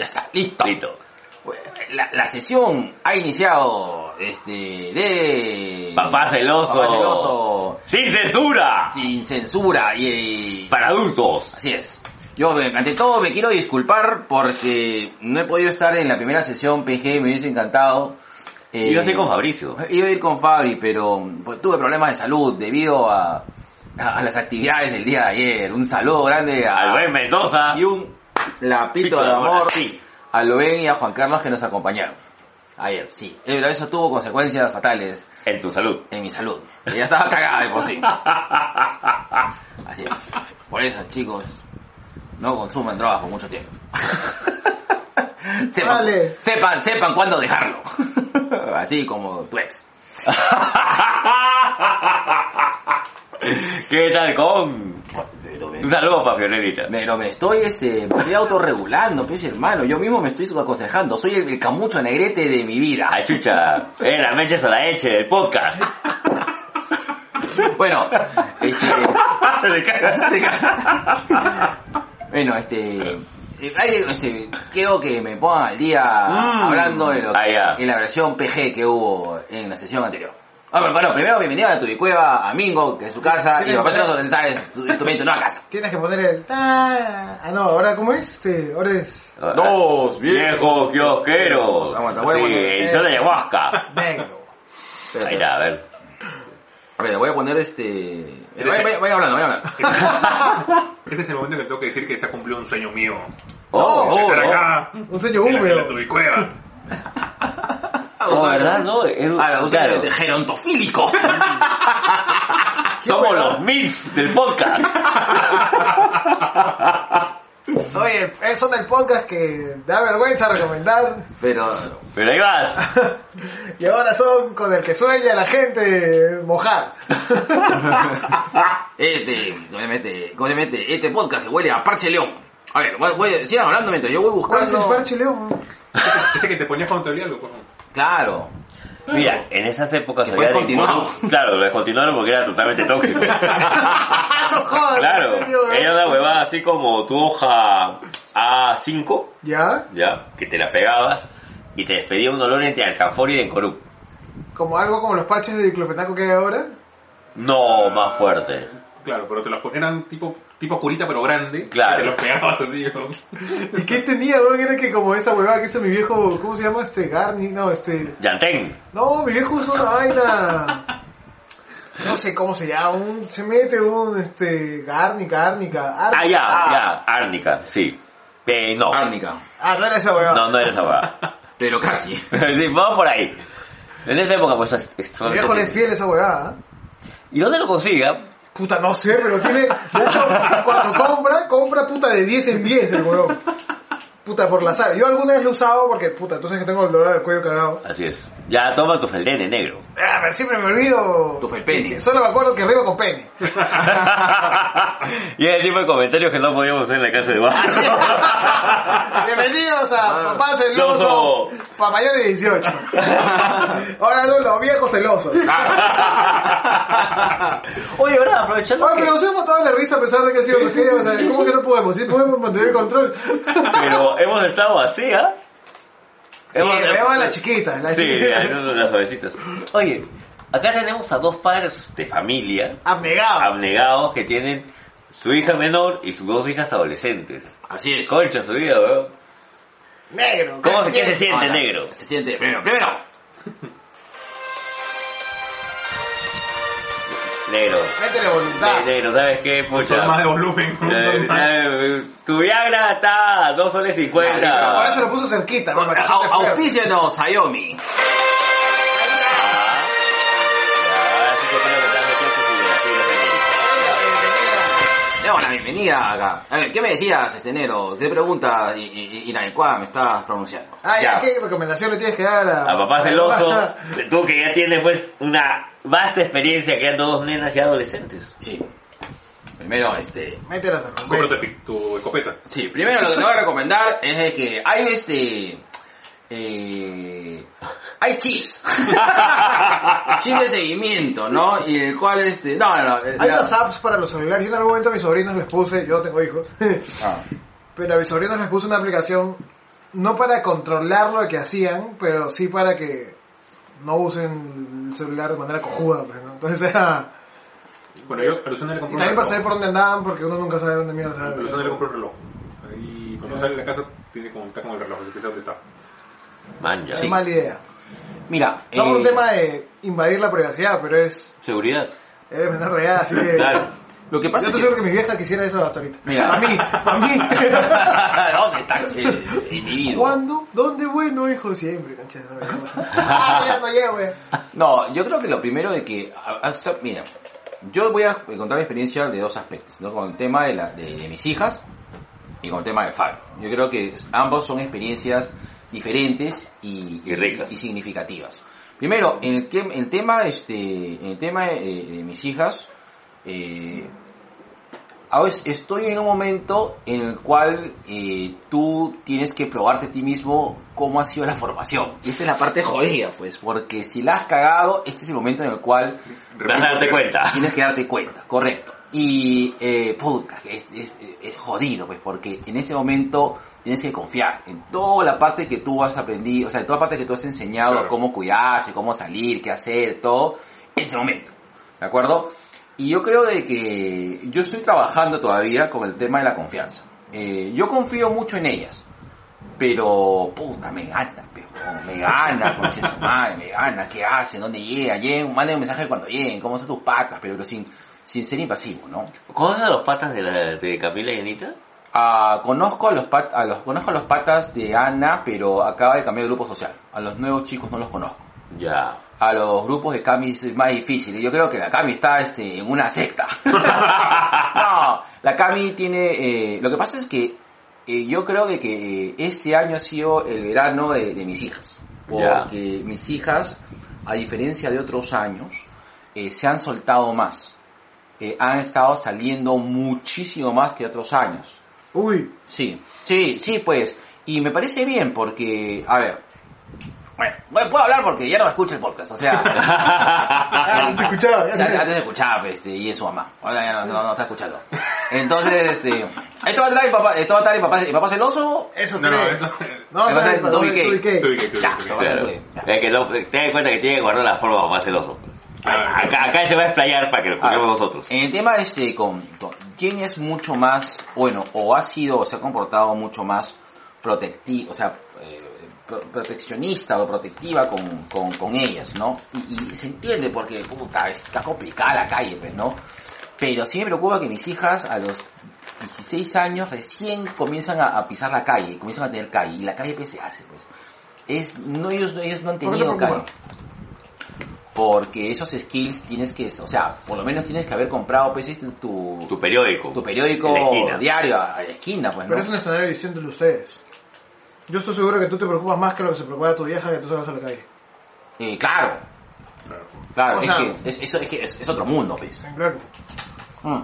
Ya está, listo. Listo. La, la sesión ha iniciado este de Papá celoso. Papá celoso Sin censura. sin censura y Para adultos. así es. Yo eh, ante todo me quiero disculpar porque no he podido estar en la primera sesión PG, me hubiese encantado. Eh, Y yo estoy con Fabricio. Iba a ir con Fabri, pero pues, tuve problemas de salud debido a, a, a las actividades del día de ayer. Un saludo grande a Albert Mendoza. y un lapito de amor a Loben y a Juan Carlos que nos acompañaron. Ayer, sí. Eh, Pero eso tuvo consecuencias fatales En tu salud. en mi salud. Ya estaba cagada de por sí. Así es. Por eso, chicos, no consuman drogas por mucho tiempo. sepan, Vale. sepan, sepan cuándo dejarlo. Así como tu ex. ¿Qué tal con? Un saludo para Fiorelita. pero me estoy, este, me estoy autorregulando, pues hermano. Yo mismo me estoy aconsejando. Soy el, el camucho negrete de mi vida. Ay, chucha. Eh, la mecha la eche del podcast. Bueno, este, Se caga. bueno, este, este, quiero que me pongan al día Mm. hablando de lo Ah, que, ya. en la versión PG que hubo en la sesión anterior. Ah, bueno, bueno, primero bienvenida a Turicueva, a Mingo, que es su casa, y Tienes papá que lo sabes, tu instrumento no a casa. Tienes que poner el... ta- Ah, no, ahora ¿cómo es? Este, ahora es... Dos viejos kiosqueros. Aguanta, voy a Sí, edición de ayahuasca. Espera, Ahí está, a ver. A ver, voy a poner este... Vaya, vaya, vaya hablando, vaya hablando. Este es el momento que tengo que decir que se ha cumplido un sueño mío. Oh, Oh, oh. acá, Un sueño en la, en la húmedo. oh, ¿verdad? No, es, Ah, la claro. de gerontofílico. Somos los MILFs del podcast. Oye, el- son del podcast que da vergüenza recomendar. Pero, Pero ahí vas. Y ahora son con el que sueña la gente mojar. este, obviamente, obviamente, este podcast que huele a parche león. A ver, voy, voy- sigan hablando mientras yo voy ¿Cuál es el buscando... parche, León? Ese que te ponías cuando te olía algo. pues. Claro. Mira, en esas épocas había fue continuado. de- Claro, lo descontinuaron porque era totalmente tóxico. no jodas, Claro, ¿en serio, eh? era una huevada así como tu hoja A5, ¿Ya? ya, que te la pegabas y te despedía un olor entre alcanfor y encorup. Como algo como los parches de diclofenaco que hay ahora. No, más fuerte. Claro, pero te los ponían eran tipo, tipo curita pero grande. Claro. Y te los pegabas así. ¿no? ¿Y qué tenía, weón? Era que como esa huevada que hizo mi viejo, ¿cómo se llama? Este, Garni, no, este... Yantén. No, mi viejo usa una vaina... No sé cómo se llama, un, se mete un, este, gárnica, árnica, Ah, ya, ya, árnica, sí. Eh, no, Árnica. Ah, no era esa huevada. no, no era esa huevada. Pero casi. sí, vamos por ahí. En esa época, pues... es- es- Mi viejo le es fiel esa huevada. ¿eh? ¿Y dónde lo consiga? Puta, no sé, pero tiene... De hecho, cuando compra, compra puta de 10 en 10 el huevón. Puta, por la sal. Yo alguna vez lo he usado porque, puta, entonces que tengo el dolor del cuello cagado. Así es. Ya, toma tu feldene negro. Ah, pero siempre me olvido... Tu felpene. Solo me acuerdo que rima con pene. y ese tipo de comentarios que no podíamos hacer en la casa de Barro. Bienvenidos a Ah, Papá Celoso Celoso. para mayores de 18. Ahora son los viejos celosos. Oye, ¿verdad? Aprovechando pero nos hemos matado la risa a pesar de que ha sido PG, o sea, ¿cómo que no podemos? Sí podemos mantener el control. Pero hemos estado así, ¿ah? Sí, veo a la chiquita, la Sí, chiquita. hay unos de las suavecitas. Oye, acá tenemos a dos padres de familia Abnegado. abnegados que tienen su hija menor y sus dos hijas adolescentes. Así es. Concha su vida, weón. Negro. ¿Cómo ¿qué se, se siente, negro? Se siente, primero, primero. Negro. Métele voluntad. Ne- Negro, ¿sabes qué? Pucha. más de volumen. un Eh, sol más. eh, tu Viagra está a 2 soles 50. Pero por eso lo puso cerquita, ¿no? Para. Auspícianos. Ah. Ya, así que damos la bienvenida acá. A ver, ¿qué me decías, este negro? ¿Qué pregunta y, y, inadecuada me estás pronunciando? Ah, ya, Ya. ¿qué recomendación le tienes que dar a... A papá celoso, tú que ya tienes pues una vasta experiencia criando dos nenas ya adolescentes. Sí. Primero, este... Mételas a Cómprate pi- tu escopeta. Sí, primero lo que te voy a recomendar es de que hay este... Eh, hay chips. chips de seguimiento, ¿no? Y el cual este... No, no, no. Hay ya- unas apps para los celulares. Yo en algún momento a mis sobrinos les puse, yo tengo hijos, Ah. pero a mis sobrinos les puse una aplicación no para controlar lo que hacían, pero sí para que no usen el celular de manera cojuda, pues, ¿no? Entonces era... Bueno, yo a Luciana le Y compré un también para saber por dónde andaban, porque uno nunca sabe dónde mierda A sabe. Luciana le compré un reloj. Ahí cuando sale de la casa tiene como, está como el reloj, así que sabe dónde está. Man, ya. Es mala idea. Mira, No por un eh, tema de invadir la privacidad, pero es... Seguridad. Eres menor de edad, así que... Claro. lo que Yo pasa estoy es que... seguro que mi vieja quisiera eso hasta ahorita. Mira. A mí, a mí. ¿Dónde está ese individuo? ¿Cuándo? ¿Dónde? Bueno, hijo, siempre, cancha. Ah, ya no llego, güey. No, yo creo que lo primero de que... mira, yo voy a contar mi experiencia de dos aspectos, ¿no? Con el tema de, la, de, de mis hijas y con el tema de Fabio. Yo creo que ambos son experiencias diferentes y, Y ricas. y significativas. Primero, en el, tem- el tema, este, en el tema de, de mis hijas, eh, a veces estoy en un momento en el cual eh, tú tienes que probarte a ti mismo cómo ha sido la formación. Y esa es la parte jodida, pues, porque si la has cagado, este es el momento en el cual Vas a darte cuenta. tienes que darte cuenta, correcto. Y, eh, puta, que es, es, es jodido, pues, porque en ese momento tienes que confiar en toda la parte que tú has aprendido, o sea, en toda la parte que tú has enseñado, Claro. cómo cuidarse, cómo salir, qué hacer, todo, en ese momento. ¿De acuerdo? Y yo creo de que yo estoy trabajando todavía con el tema de la confianza. Eh, yo confío mucho en ellas, pero puta, me gana, me gana, de su madre, me gana, ¿qué hacen? ¿Dónde llegan? Lleguen, manden un mensaje cuando lleguen, cómo son tus patas, pero sin, sin ser invasivo, ¿no? ¿Conoces a los patas de, la, de Camila y Anita? Ah, conozco a los pat, a los conozco a los patas de Ana, pero acaba de cambiar de grupo social. A los nuevos chicos no los conozco. Ya. A los grupos de Cami es más difícil. Yo creo que la Cami está este, en una secta. no, la Cami tiene... eh, lo que pasa es que eh, yo creo de que este año ha sido el verano de, de mis hijas. Ya. Porque mis hijas, a diferencia de otros años, eh, se han soltado más. Eh, han estado saliendo muchísimo más que otros años. Uy, Sí, sí, sí, pues. Y me parece bien porque, a ver, bueno, bueno, puedo hablar porque ya no escucha el podcast, o sea, ah, no te escuchaba. ya o sea, sé. antes escuchaba este, y es su mamá, ahora ya no, no, no está escuchando. Entonces, este, esto va a traer mi papá, esto va a traer mi papá, mi papá celoso, Eso No, no, esto- No, Me no, no, no Es que no, ten en cuenta que tiene que guardar la forma más celoso. pues. Acá, acá se va a explayar para que lo escuchemos nosotros. En el tema este, con, con quién es mucho más, bueno, o ha sido, o se ha comportado mucho más protectivo, o sea, eh, proteccionista o protectiva con, con, con ellas, ¿no? Y, y se entiende porque, puta, está complicada la calle, pues, ¿no? Pero sí me preocupa que mis hijas a los 16 años recién comienzan a, a pisar la calle, comienzan a tener calle, y la calle pues se hace, pues. Es, no, ellos, ellos no han ¿Por qué te tenido calle. Porque esos skills tienes que, o sea, por lo menos tienes que haber comprado pues este, tu, Tu periódico. tu periódico En la esquina. diario a la esquina, pues, ¿no? Pero es un escenario distinto de ustedes. Yo estoy seguro que tú te preocupas más que lo que se preocupa tu vieja que tú salgas a la calle. Eh, claro, Claro. claro, O es sea- que es, es, que es, es otro mundo, pues. Claro. Mm.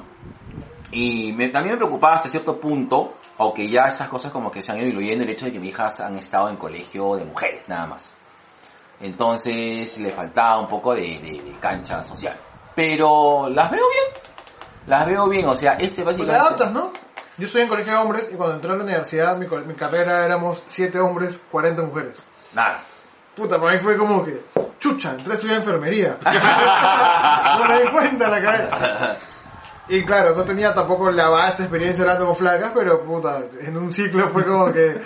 Y me- también me preocupaba hasta cierto punto, aunque ya esas cosas como que se han ido diluyendo, el hecho de que mis hijas han estado en colegio de mujeres, nada más. Entonces le faltaba un poco de, de- de cancha social. Pero las veo bien, las veo bien, o sea, este Pues te básicamente... adaptas, ¿no? Yo estoy en colegio de hombres y cuando entré a la universidad mi, mi carrera éramos 7 hombres, 40 mujeres. Nada. Puta, para mí fue como que, chucha, entré a estudiar enfermería. no me di cuenta la cabeza. Y claro, no tenía tampoco la vasta experiencia hablando con flacas, pero puta, en un ciclo fue como que,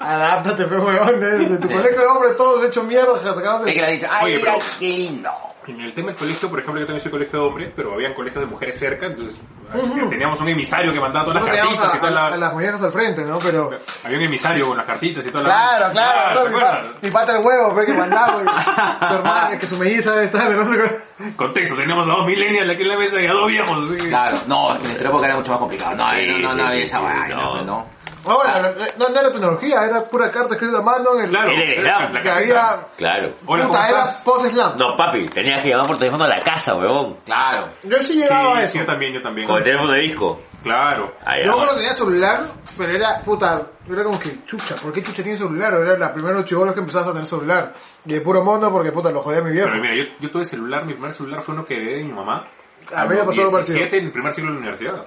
adáptate, fue huevón, de, de tu Sí. colegio de hombres todos hechos mierda, sacados Es que de... le dice, ay, Oye, mira, pero- qué lindo. En el tema del colegio, por ejemplo, yo también soy colegio de hombres, pero habían colegios de mujeres cerca, entonces teníamos un emisario que mandaba todas Nosotros las cartitas y a, toda a- a la... las muñecas al frente, ¿no? Pero... Había un emisario con las cartitas y toda la... Claro, claro, Ah, claro, ¿te mi, pa- mi pata el huevo, fue que mandaba, y su hermana, que su melliza estar del otro co- Contexto, teníamos a dos millennials aquí en la mesa y a dos viejos. que- Claro, no, en nuestra época era mucho más complicado. No, Sí, no, no, no, sí, había sí, esa sí, vaina, no. pues, ¿no? No, bueno, no, no era tecnología, era pura carta escrita a mano en el... Claro, Era era la- la que había... Claro. Hola, ¿cómo puta, era estás? post-slam. No, papi, tenías que llamar por teléfono a la casa, weón. Claro. Yo sí llegaba a Sí, eso. sí, yo también, yo también. Con el teléfono de disco. Claro. Ahí, Yo ahora. cuando tenía celular, pero era, puta, era como que, chucha, ¿por qué chucha tiene celular? Era la primera chivolos que empezabas a tener celular. Y de puro mono porque, puta, lo jodía a mi viejo. Pero mira, yo, yo tuve celular, mi primer celular fue uno que heredé de mi mamá. A mí me los pasó algo parecido. 17 en el primer ciclo de la universidad.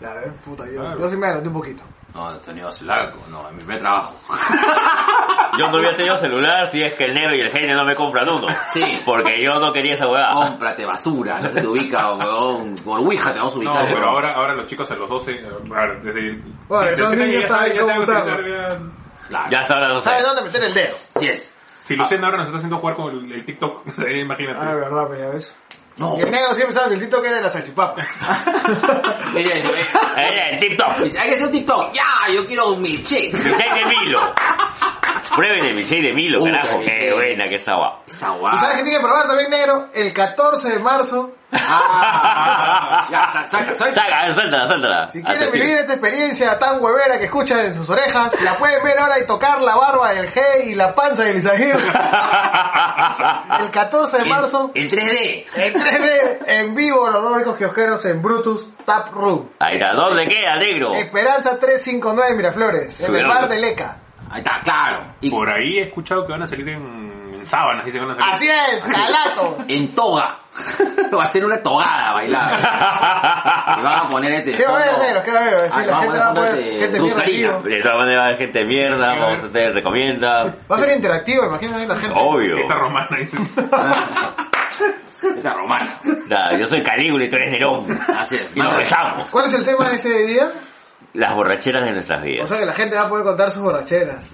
Ya, eh, puta, yo, Claro. yo sí me adelanté un poquito. No, he tenido celular, no, en mi primer trabajo. Yo no había tenido celular si es que el negro y el genio no me compran uno. Sí. Porque yo no quería esa huevada. Cómprate basura, no se te ubica, weón. Por Ouija te vamos a No, ubicar. pero weón. ahora, ahora los chicos a los 12, eh, desde... Bueno, sí, niños ya saben cómo usarlo. ya- Claro. Ya hasta ahora no sé. ¿Sabes dónde meter el dedo? Así es. Si Luciana ahora nos está haciendo jugar con el, el TikTok, imagínate. Ah, verdad, pero ya ves. No. Y el negro siempre sabe que el tito queda de la salchipapa. Ella dice, en TikTok. dice, hay que hacer un TikTok. Ya, yo quiero un milkshake. Milkshake de Milo. Prueben el milkshake de Milo, Puta, carajo. que- Qué buena que estaba. Esa ¿Y guapa. sabes que tiene que probar también, negro? El 14 de marzo. Ah, ya, sa- saca, saca. Saca, a ver, suéltala, suéltala. Si quieren Atención. vivir esta experiencia tan huevera que escuchan en sus orejas, la pueden ver ahora y tocar la barba del G y la panza del Isagir. El 14 de marzo, En, en 3D. en 3D, en vivo, los dos ricos kiosqueros en Brutus Tap Room. Ahí está, ¿dónde queda, negro? Esperanza 359 Miraflores, en el bar de Leca. Ahí está, claro. Y Por ahí he escuchado que van a salir en, en sábanas, dice que van a salir. Así es, calato. en toga. Va a ser una togada bailada. Y van a poner este. ¿Qué va a haber? ¿Qué va a haber? Ah, la gente va a poner gente mierda. De todas maneras, va a haber gente mierda, vamos a hacer recomienda. Va a ser interactivo, imagínate la gente. Obvio. Esta romana dice. Esta romana. Nada, yo soy Calígula y tú eres Nerón. Así es. Y nos besamos. ¿Cuál es el tema de ese día? Las borracheras de nuestras O vidas. sea que la gente va a poder contar sus borracheras.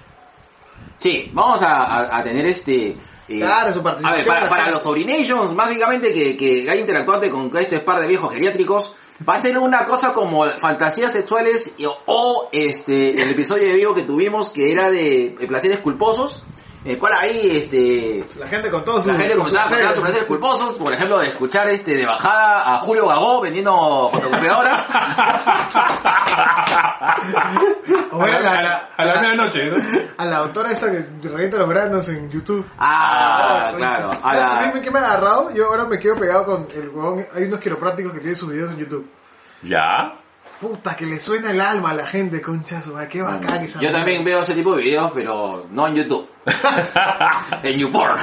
Sí, vamos a, a- a tener este... eh, Claro, su A ver, participación. para, los Sobrinations, básicamente que, que hay interactuante con este par de viejos geriátricos, va a ser una cosa como fantasías sexuales y- o este el episodio de vivo que tuvimos que era de placeres culposos, el cual ahí este La gente con todos la gente comenzaba a sus contar sus placeres culposos, por ejemplo, de escuchar este de bajada a Julio Gagó vendiendo fotocopiadoras. O bueno, a, la, la, la- a la la- medianoche, ¿no? a la autora esta que revienta los granos en YouTube. Ah, Oh, claro. A ¿Sabes la- a qué me ha agarrado? Yo ahora me quedo pegado con el huevón. Hay unos quiroprácticos que tienen sus videos en YouTube. ¿Ya? Puta, que le suena el alma a la gente, concha su madre, qué bacán esa Yo también veo ese tipo de videos, pero no en YouTube. en YouPorn.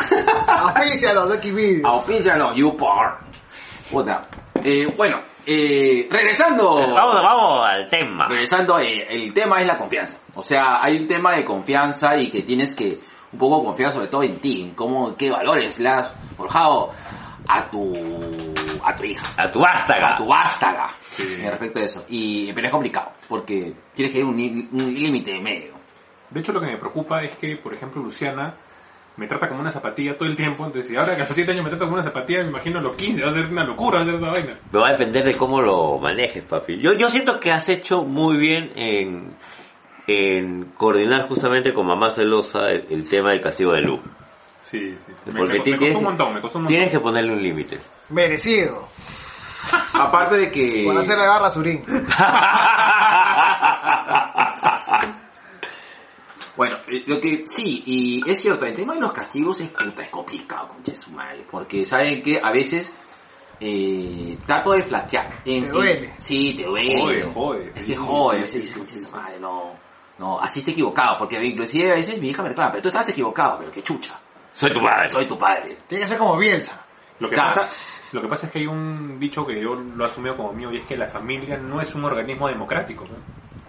Oficialo, Ducky Video. Auspícialo, YouPorn. Puta. Eh, bueno, eh, regresando. Vamos, vamos al tema. Regresando, eh, el tema es la confianza. O sea, hay un tema de confianza y que tienes que un poco confiar sobre todo en ti, en cómo, qué valores le has forjado a tu, a tu hija. A tu vástaga. A tu vástaga. Sí. Respecto a eso. Y, pero es complicado, porque tienes que ir un, un límite medio. De hecho, lo que me preocupa es que, por ejemplo, Luciana me trata como una zapatilla todo el tiempo. Entonces, si ahora que a los 7 años me trata como una zapatilla, me imagino a los 15, va a ser una locura va a ser esa vaina. Pero va a depender de cómo lo manejes, papi. Yo, yo siento que has hecho muy bien en, en coordinar justamente con mamá celosa el, el tema del castigo de luz. Sí, sí. sí. Me, Porque me- ti- me costó un montón, me costó un montón. Tienes que ponerle un límite. Merecido. Aparte de que... Por hacerle garra a Surín. Bueno, eh, lo que sí, y es cierto, el tema de los castigos es, puta, es complicado, concha de su madre, porque saben que a veces eh, trato de flatear. En- Te en- duele. sí, te duele. Jode, jode. Es que jode, a veces dices, concha de su madre, no, no, así está equivocado, porque inclusive a veces mi hija me reclama, pero tú estás equivocado, pero qué chucha, Soy tu padre. soy tu padre. Tiene que ser como Bielsa. Lo que, Claro. pasa, lo que pasa es que hay un dicho que yo lo he asumido como mío y es que la familia no es un organismo democrático. ¿no?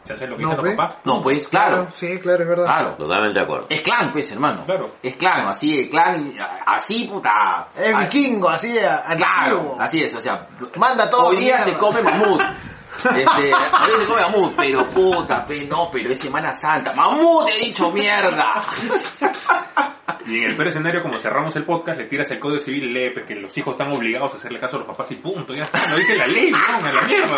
Se hace lo que No, dicen los papás. No, pues claro, Sí, claro, es verdad. claro. Totalmente de acuerdo. Es clan, pues, hermano. Claro. Es clan, así, el clan, así, puta. Es vikingo, así, a- Claro, antiguo. así es, o sea, Manda todo. hoy día mierda. se come mamut. Este, día se come mamut, pero puta, pe, no, pero es Semana Santa. Mamut, he dicho mierda. Y en el peor escenario, como cerramos el podcast, le tiras el código civil y lee pues, que los hijos están obligados a hacerle caso a los papás y punto. Ya está, lo dice la ley, ¿no? a la mierda.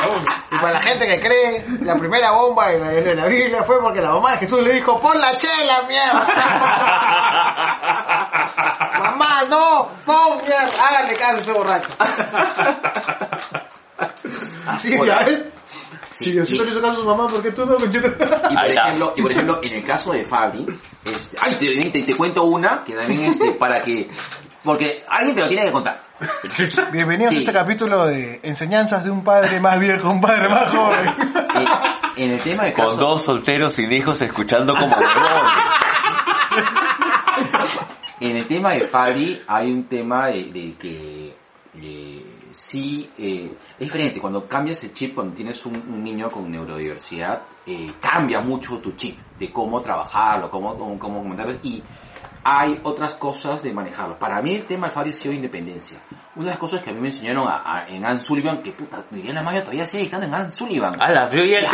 Y para la gente que cree, la primera bomba de la, de la Biblia fue porque la mamá de Jesús le dijo, pon la chela, mierda. mamá, no, pon mierda, háganle caso, soy borracho. Así, Hola. ya ves. Si Diosito y- le hizo caso a su mamá, ¿por qué tú no? Y por, ejemplo, y por ejemplo, en el caso de Fabri, este, ay, te, te- te cuento una que también este, para que, porque alguien te lo tiene que contar. Bienvenidos Sí. a este capítulo de enseñanzas de un padre más viejo, un padre más joven. Eh, en el tema de caso, Con dos solteros sin hijos escuchando como en el tema de Fabri hay un tema de, de que, de- sí, eh, es diferente. Cuando cambias el chip, cuando tienes un, niño con neurodiversidad, eh, cambia mucho tu chip de cómo trabajarlo, cómo, cómo, cómo comentarlo. Y hay otras cosas de manejarlo. Para mí el tema del ha sido independencia. Una de las cosas que a mí me enseñaron a- a- en Anne Sullivan, que puta, Liliana Mayo todavía sigue estando en Anne Sullivan. A la yo ya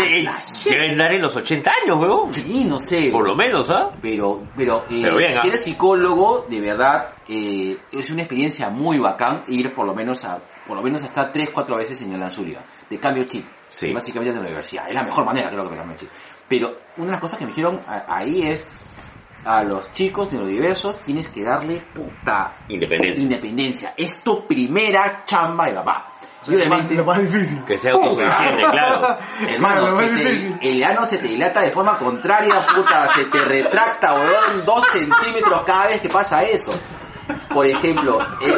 debe andar en los 80 años, weón. Sí, no sé. Por lo menos, ¿ah? Pero, pero, eh, Pero bien, si ¿ah? eres psicólogo, de verdad, eh, es una experiencia muy bacán ir por lo menos a, por lo menos a estar 3, 4 veces en el Anzulia. De cambio chip. Sí. Básicamente de la universidad. Es la mejor manera, creo que de cambio chip. Pero una de las cosas que me dijeron ahí es, a los chicos neurodiversos tienes que darle puta Independencia. independencia. Es tu primera chamba de papá. Y Lo más, obviamente, lo más difícil. Que sea autosuficiente, claro. Hermano, Lo más se te- difícil. el ano se te dilata de forma contraria, puta, se te retracta, weón, dos centímetros cada vez que pasa eso. Por ejemplo, eh,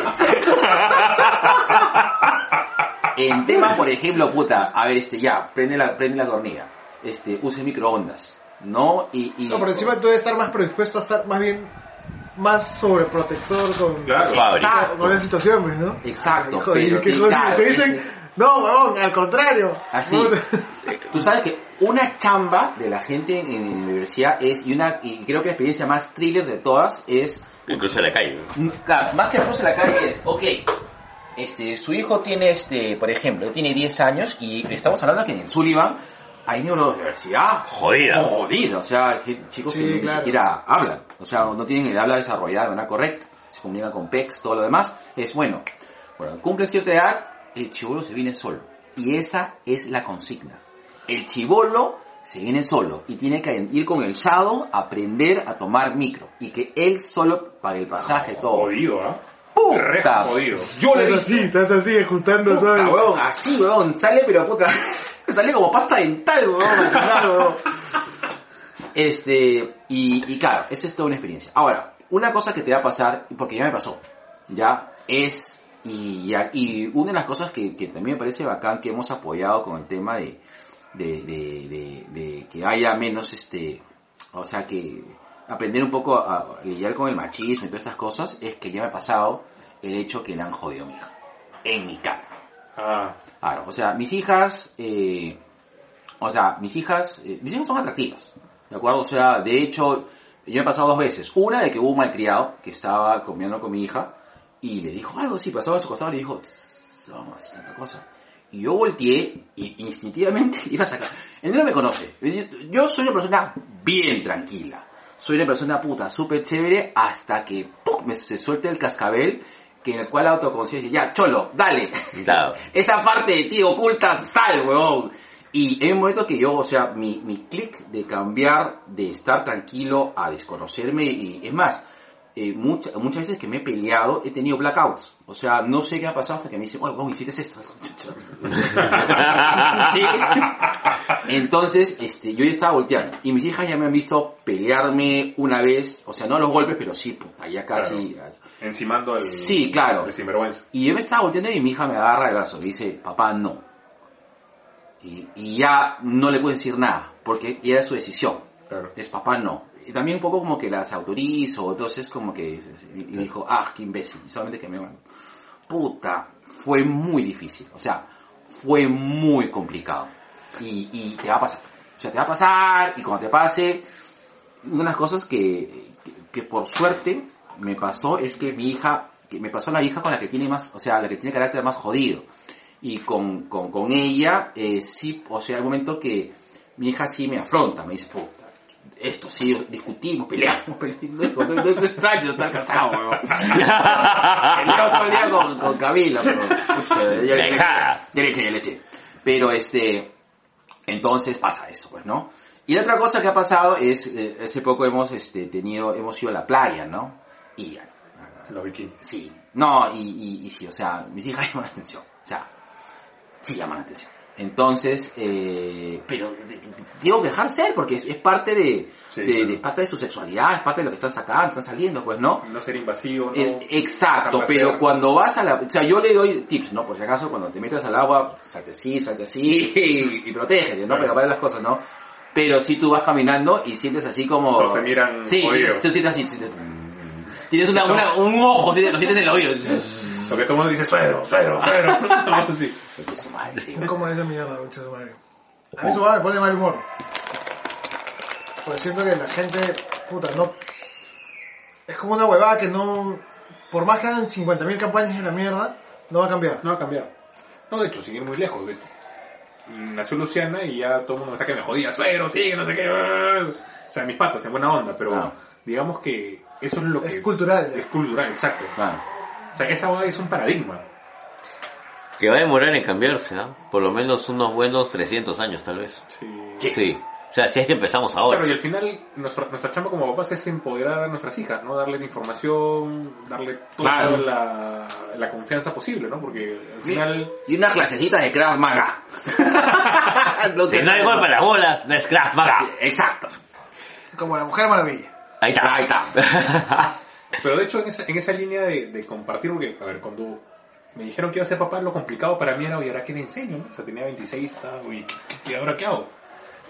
en temas, por ejemplo, puta, a ver, este, ya, prende la, prende la cornilla, este, use microondas, ¿no? Y, y No, por encima tú debes estar más predispuesto a estar más bien más sobreprotector con, Claro. Exacto. con esa situación, pues, ¿no? Exacto, Joder, pero- que y claro, te dicen, no, huevón, al contrario. Así. No, Tú sabes que una chamba de la gente en, en la universidad es, y una, y creo que la experiencia más thriller de todas es Que cruce la calle. ¿no? Mm, Claro, más que cruce la calle es, ok, este, su hijo tiene, este, por ejemplo, tiene 10 años y estamos hablando que en Sullivan hay neurodiversidad Jodida. jodida, o sea, que chicos Sí, que ni claro. siquiera hablan, o sea, no tienen el habla desarrollada de manera correcta, se comunican con PECs, todo lo demás, es bueno, bueno, cumple cierta edad, el chivolo se viene solo, y esa es la consigna, el chivolo se viene solo y tiene que ir con el shadow a aprender a tomar micro y que él solo pague el pasaje todo. Jodido, ¿ah? Re Puta. jodido. Yo le Estás así, estás así, ajustando Puta, todo. el- weón, así, weón, sale pero puta, sale como pasta dental, weón. Este, y, claro, esa es toda una experiencia. Ahora, una cosa que te va a pasar, porque ya me pasó, ya, es, y, una de las cosas que, también me parece bacán que hemos apoyado con el tema de, de, de, de- que haya menos, este, o sea, que aprender un poco a, a lidiar con el machismo y todas estas cosas, es que ya me ha pasado el hecho que le han jodido a mi hija. En mi cara. Ah, Claro, o sea, mis hijas, eh, o sea, mis hijas, eh, mis hijas son atractivas, ¿de acuerdo? O sea, de hecho, yo he pasado dos veces. Una de que hubo un malcriado que estaba comiendo con mi hija y le dijo algo así, pasaba a su costado y le dijo, "Tss, no, no haces tanta cosa. Y yo volteé y instintivamente iba a sacar. Él no me conoce. Yo soy una persona bien tranquila. Soy una persona puta, súper chévere, hasta que ¡pum! me se suelta el cascabel, que en el cual la autoconciencia, ya, cholo, dale. Claro. Esa parte de ti oculta, sal, huevón. Y en un momento que yo, o sea, mi, mi clic de cambiar de estar tranquilo a desconocerme, y es más, eh, mucha- muchas veces que me he peleado he tenido blackouts. O sea, no sé qué ha pasado hasta que me dicen, oye, huevón, hiciste esto. Sí. Entonces, este, yo ya estaba volteando. Y mis hijas ya me han visto pelearme una vez, o sea, no a los golpes, pero sí, puta, ya casi. encimando al... Sí, claro. sinvergüenza. Y yo me estaba volteando y mi hija me agarra el brazo y dice, papá, no. Y, y ya no le puedo decir nada, porque es su decisión. Claro. Es papá, no. Y también un poco como que las autorizo, entonces como que... Y dijo, ah, qué imbécil, solamente que me... Puta, fue muy difícil, o sea, fue muy complicado. Y, y te va a pasar. O sea, te va a pasar, y cuando te pase, una de las cosas que, que, que por suerte me pasó es que mi hija, que me pasó la hija con la que tiene más, o sea, la que tiene carácter más jodido. Y con, con, con ella, eh, sí, o sea, hay momento que mi hija sí me afronta, me dice, puta, esto sí, discutimos, peleamos, peleamos, es extraño estar casado, weón. Peleo todo el día con, con Camila, pero, pucha, ya le- Dejada. ya le eché, ya le eché. Pero este, entonces pasa eso, pues, ¿no? Y la otra cosa que ha pasado es, eh, hace poco hemos este, tenido, hemos ido a la playa, ¿no? Y ya, Los bikinis. sí, no, y, y, y sí, o sea, mis hijas llaman la atención, o sea, sí llaman la atención. Entonces, eh, pero tengo que dejar ser porque es, es parte de, Sí, de, claro. de- parte de su sexualidad, es parte de lo que están sacando, están saliendo, pues, ¿no? No ser invasivo, no... Exacto, pero cuando vas a la... O sea, yo le doy tips, ¿no? Por si acaso, cuando te metes al agua, salte así, salte así y, y protégete, ¿no? Claro. Pero varias las cosas, ¿no? Pero si tú vas caminando y sientes así como... Todos te miran Sí, sí, tú sientes así, sientes... Tienes una, una- un ojo, lo sientes en el oído. Lo que todo el mundo dice, suero, suero, suero. Todo así. ¿Cómo es esa mierda, concha de madre? A mí va, me pone mal humor. Porque siento que la gente, puta, no... Es como una huevada que no... Por más que hagan 50.000 campañas en la mierda, no va a cambiar. No va a cambiar. No, de hecho, ir muy lejos. De... Nació Luciana y ya todo el mundo me está que me jodía, suero, sí, no sé qué. O sea, mis patas, en buena onda, pero digamos que eso es lo que... Es cultural. Es cultural, exacto. Claro. O sea, esa boda es un paradigma. Que va a demorar en cambiarse, ¿ah? Por lo menos unos buenos 300 años, tal vez. Sí. Sí. O sea, si es que empezamos ahora. Claro, y al final nuestra, nuestra chamba como papás es empoderar a nuestras hijas, ¿no? Darles información, darle toda Claro. la, la confianza posible, ¿no? Porque al final... Y una clasecita de Krav Maga. Lo Si no hay gol para las bolas, no es Krav Maga. Exacto. Como la Mujer Maravilla. Ahí está. Ahí está. Pero de hecho, en esa, en esa línea de, de compartir, porque, a ver, cuando me dijeron que iba a ser papá, lo complicado para mí era, oye, ¿ahora qué le enseño? no? O sea, tenía 26, estaba, oye, ¿qué, qué, qué- ahora qué hago?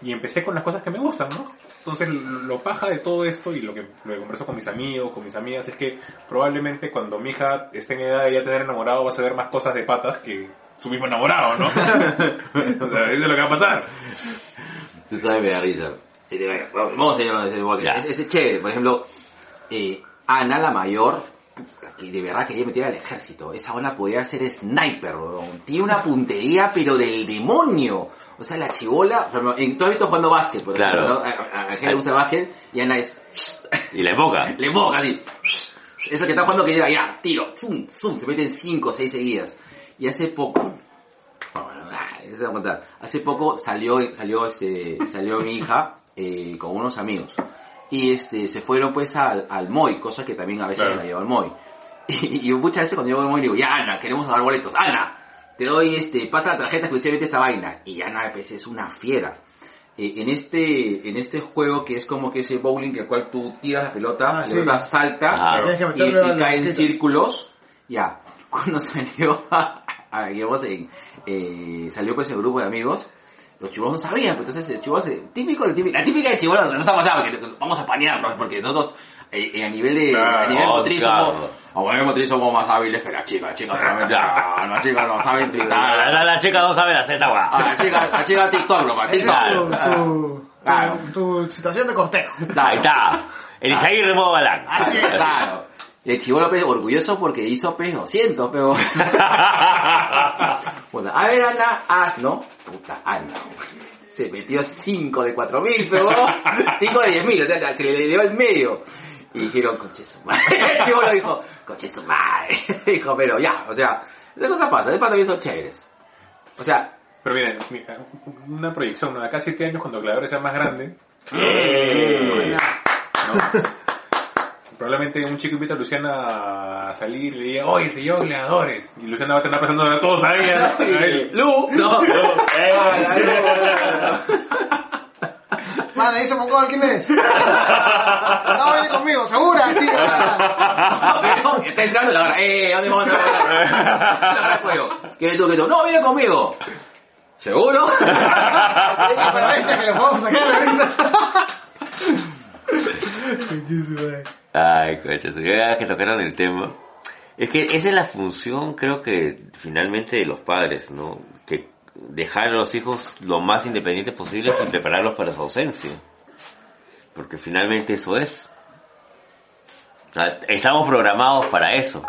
Y empecé con las cosas que me gustan, ¿no? Entonces, lo paja de todo esto y lo que, lo que converso con mis amigos, con mis amigas, es que probablemente cuando mi hija esté en edad de ya tener enamorado, va a saber más cosas de patas que su mismo enamorado, ¿no? o sea, eso es lo que va a pasar. Tú sabes, me da risa. Y Vamos a ir a ese igual que Ya. es, es chévere. Por ejemplo, eh, Ana la mayor, que de verdad quería meter al ejército. Esa ona podía ser sniper, weón. Tiene una puntería, pero del demonio. O sea, la ejemplo, en- tú has visto jugando básquet, por Claro. ejemplo, ¿no? A, a, a gente le gusta el básquet y Ana es, Y la época. le moja así. Eso que está jugando que llega, ya, tiro, zum, zum, se meten 5 o 6 seguidas. Y hace poco. Hace poco salió, salió, este, salió mi hija eh, con unos amigos. Y este, se fueron pues al, al MOI, cosa que también a veces Claro. la llevo al MOI. Y, y muchas veces cuando llego al MOI digo, ya Ana, queremos dar boletos. Ana, te doy este, pasa la tarjeta exclusivamente esta vaina. Y Ana pues es una fiera. Eh, en este, en este juego que es como que ese bowling que el cual tú tiras la pelota, Ah, la sí. pelota salta que y, a y cae en círculos. Ya, cuando salió, a, digamos, en, eh, salió pues el grupo de amigos, los chivos no sabían, pues entonces el chivo típico, de típico, la típica de chivos nos ha pasado, que vamos a panearnos, porque nosotros eh, eh, a nivel de, Claro, a nivel oh, motriz claro. somos, a nivel motriz somos más hábiles que las chicas, las chicas solamente, ah, las chicas no saben La, TikTok, la, la chica no sabe la Z, ah, guau. las chicas, las chicas TikTok, tu, TikTok, tu, Claro. tu, tu situación de cortejo. Ahí está. El Isaí Remo Balán. Así es. Claro. El chivo López orgulloso porque hizo P 200, pero... bueno, a ver, Ana, haz, ¿no? Puta, Ana. Se metió 5 de 4000, pero 5 de 10000, o sea, se le dio el medio. Y dijeron, coche su madre. El chivo lo dijo, coche su madre. Dijo, pero ya, o sea, esas cosas pasan, es para también son chéveres. O sea, Pero miren, mi- una proyección, ¿no? Acá a 7 años, cuando Gladiadores sea más grande, probablemente un chico invita a Luciana a salir y le diga, oye, te llevo Gladiadores. Y Luciana va a estar pasando a todos a ella, ¿no? A él. Lu, no, Madre, ese mongol, ¿quién es? No, viene conmigo, segura, sí. Pero está entrando la hora. ¡Eh! ¿Dónde vamos a entrar? La hora juego. ¿Quieres tú que tú? No, viene conmigo. ¿Seguro? Aprovecha que lo podemos sacar ahorita. Eh. Ay, coche, ya que tocaron el tema. Es que esa es la función, creo que, finalmente de los padres, ¿no? Que dejar a los hijos lo más independientes posibles y prepararlos para su ausencia. Porque finalmente eso es. O sea, estamos programados para eso,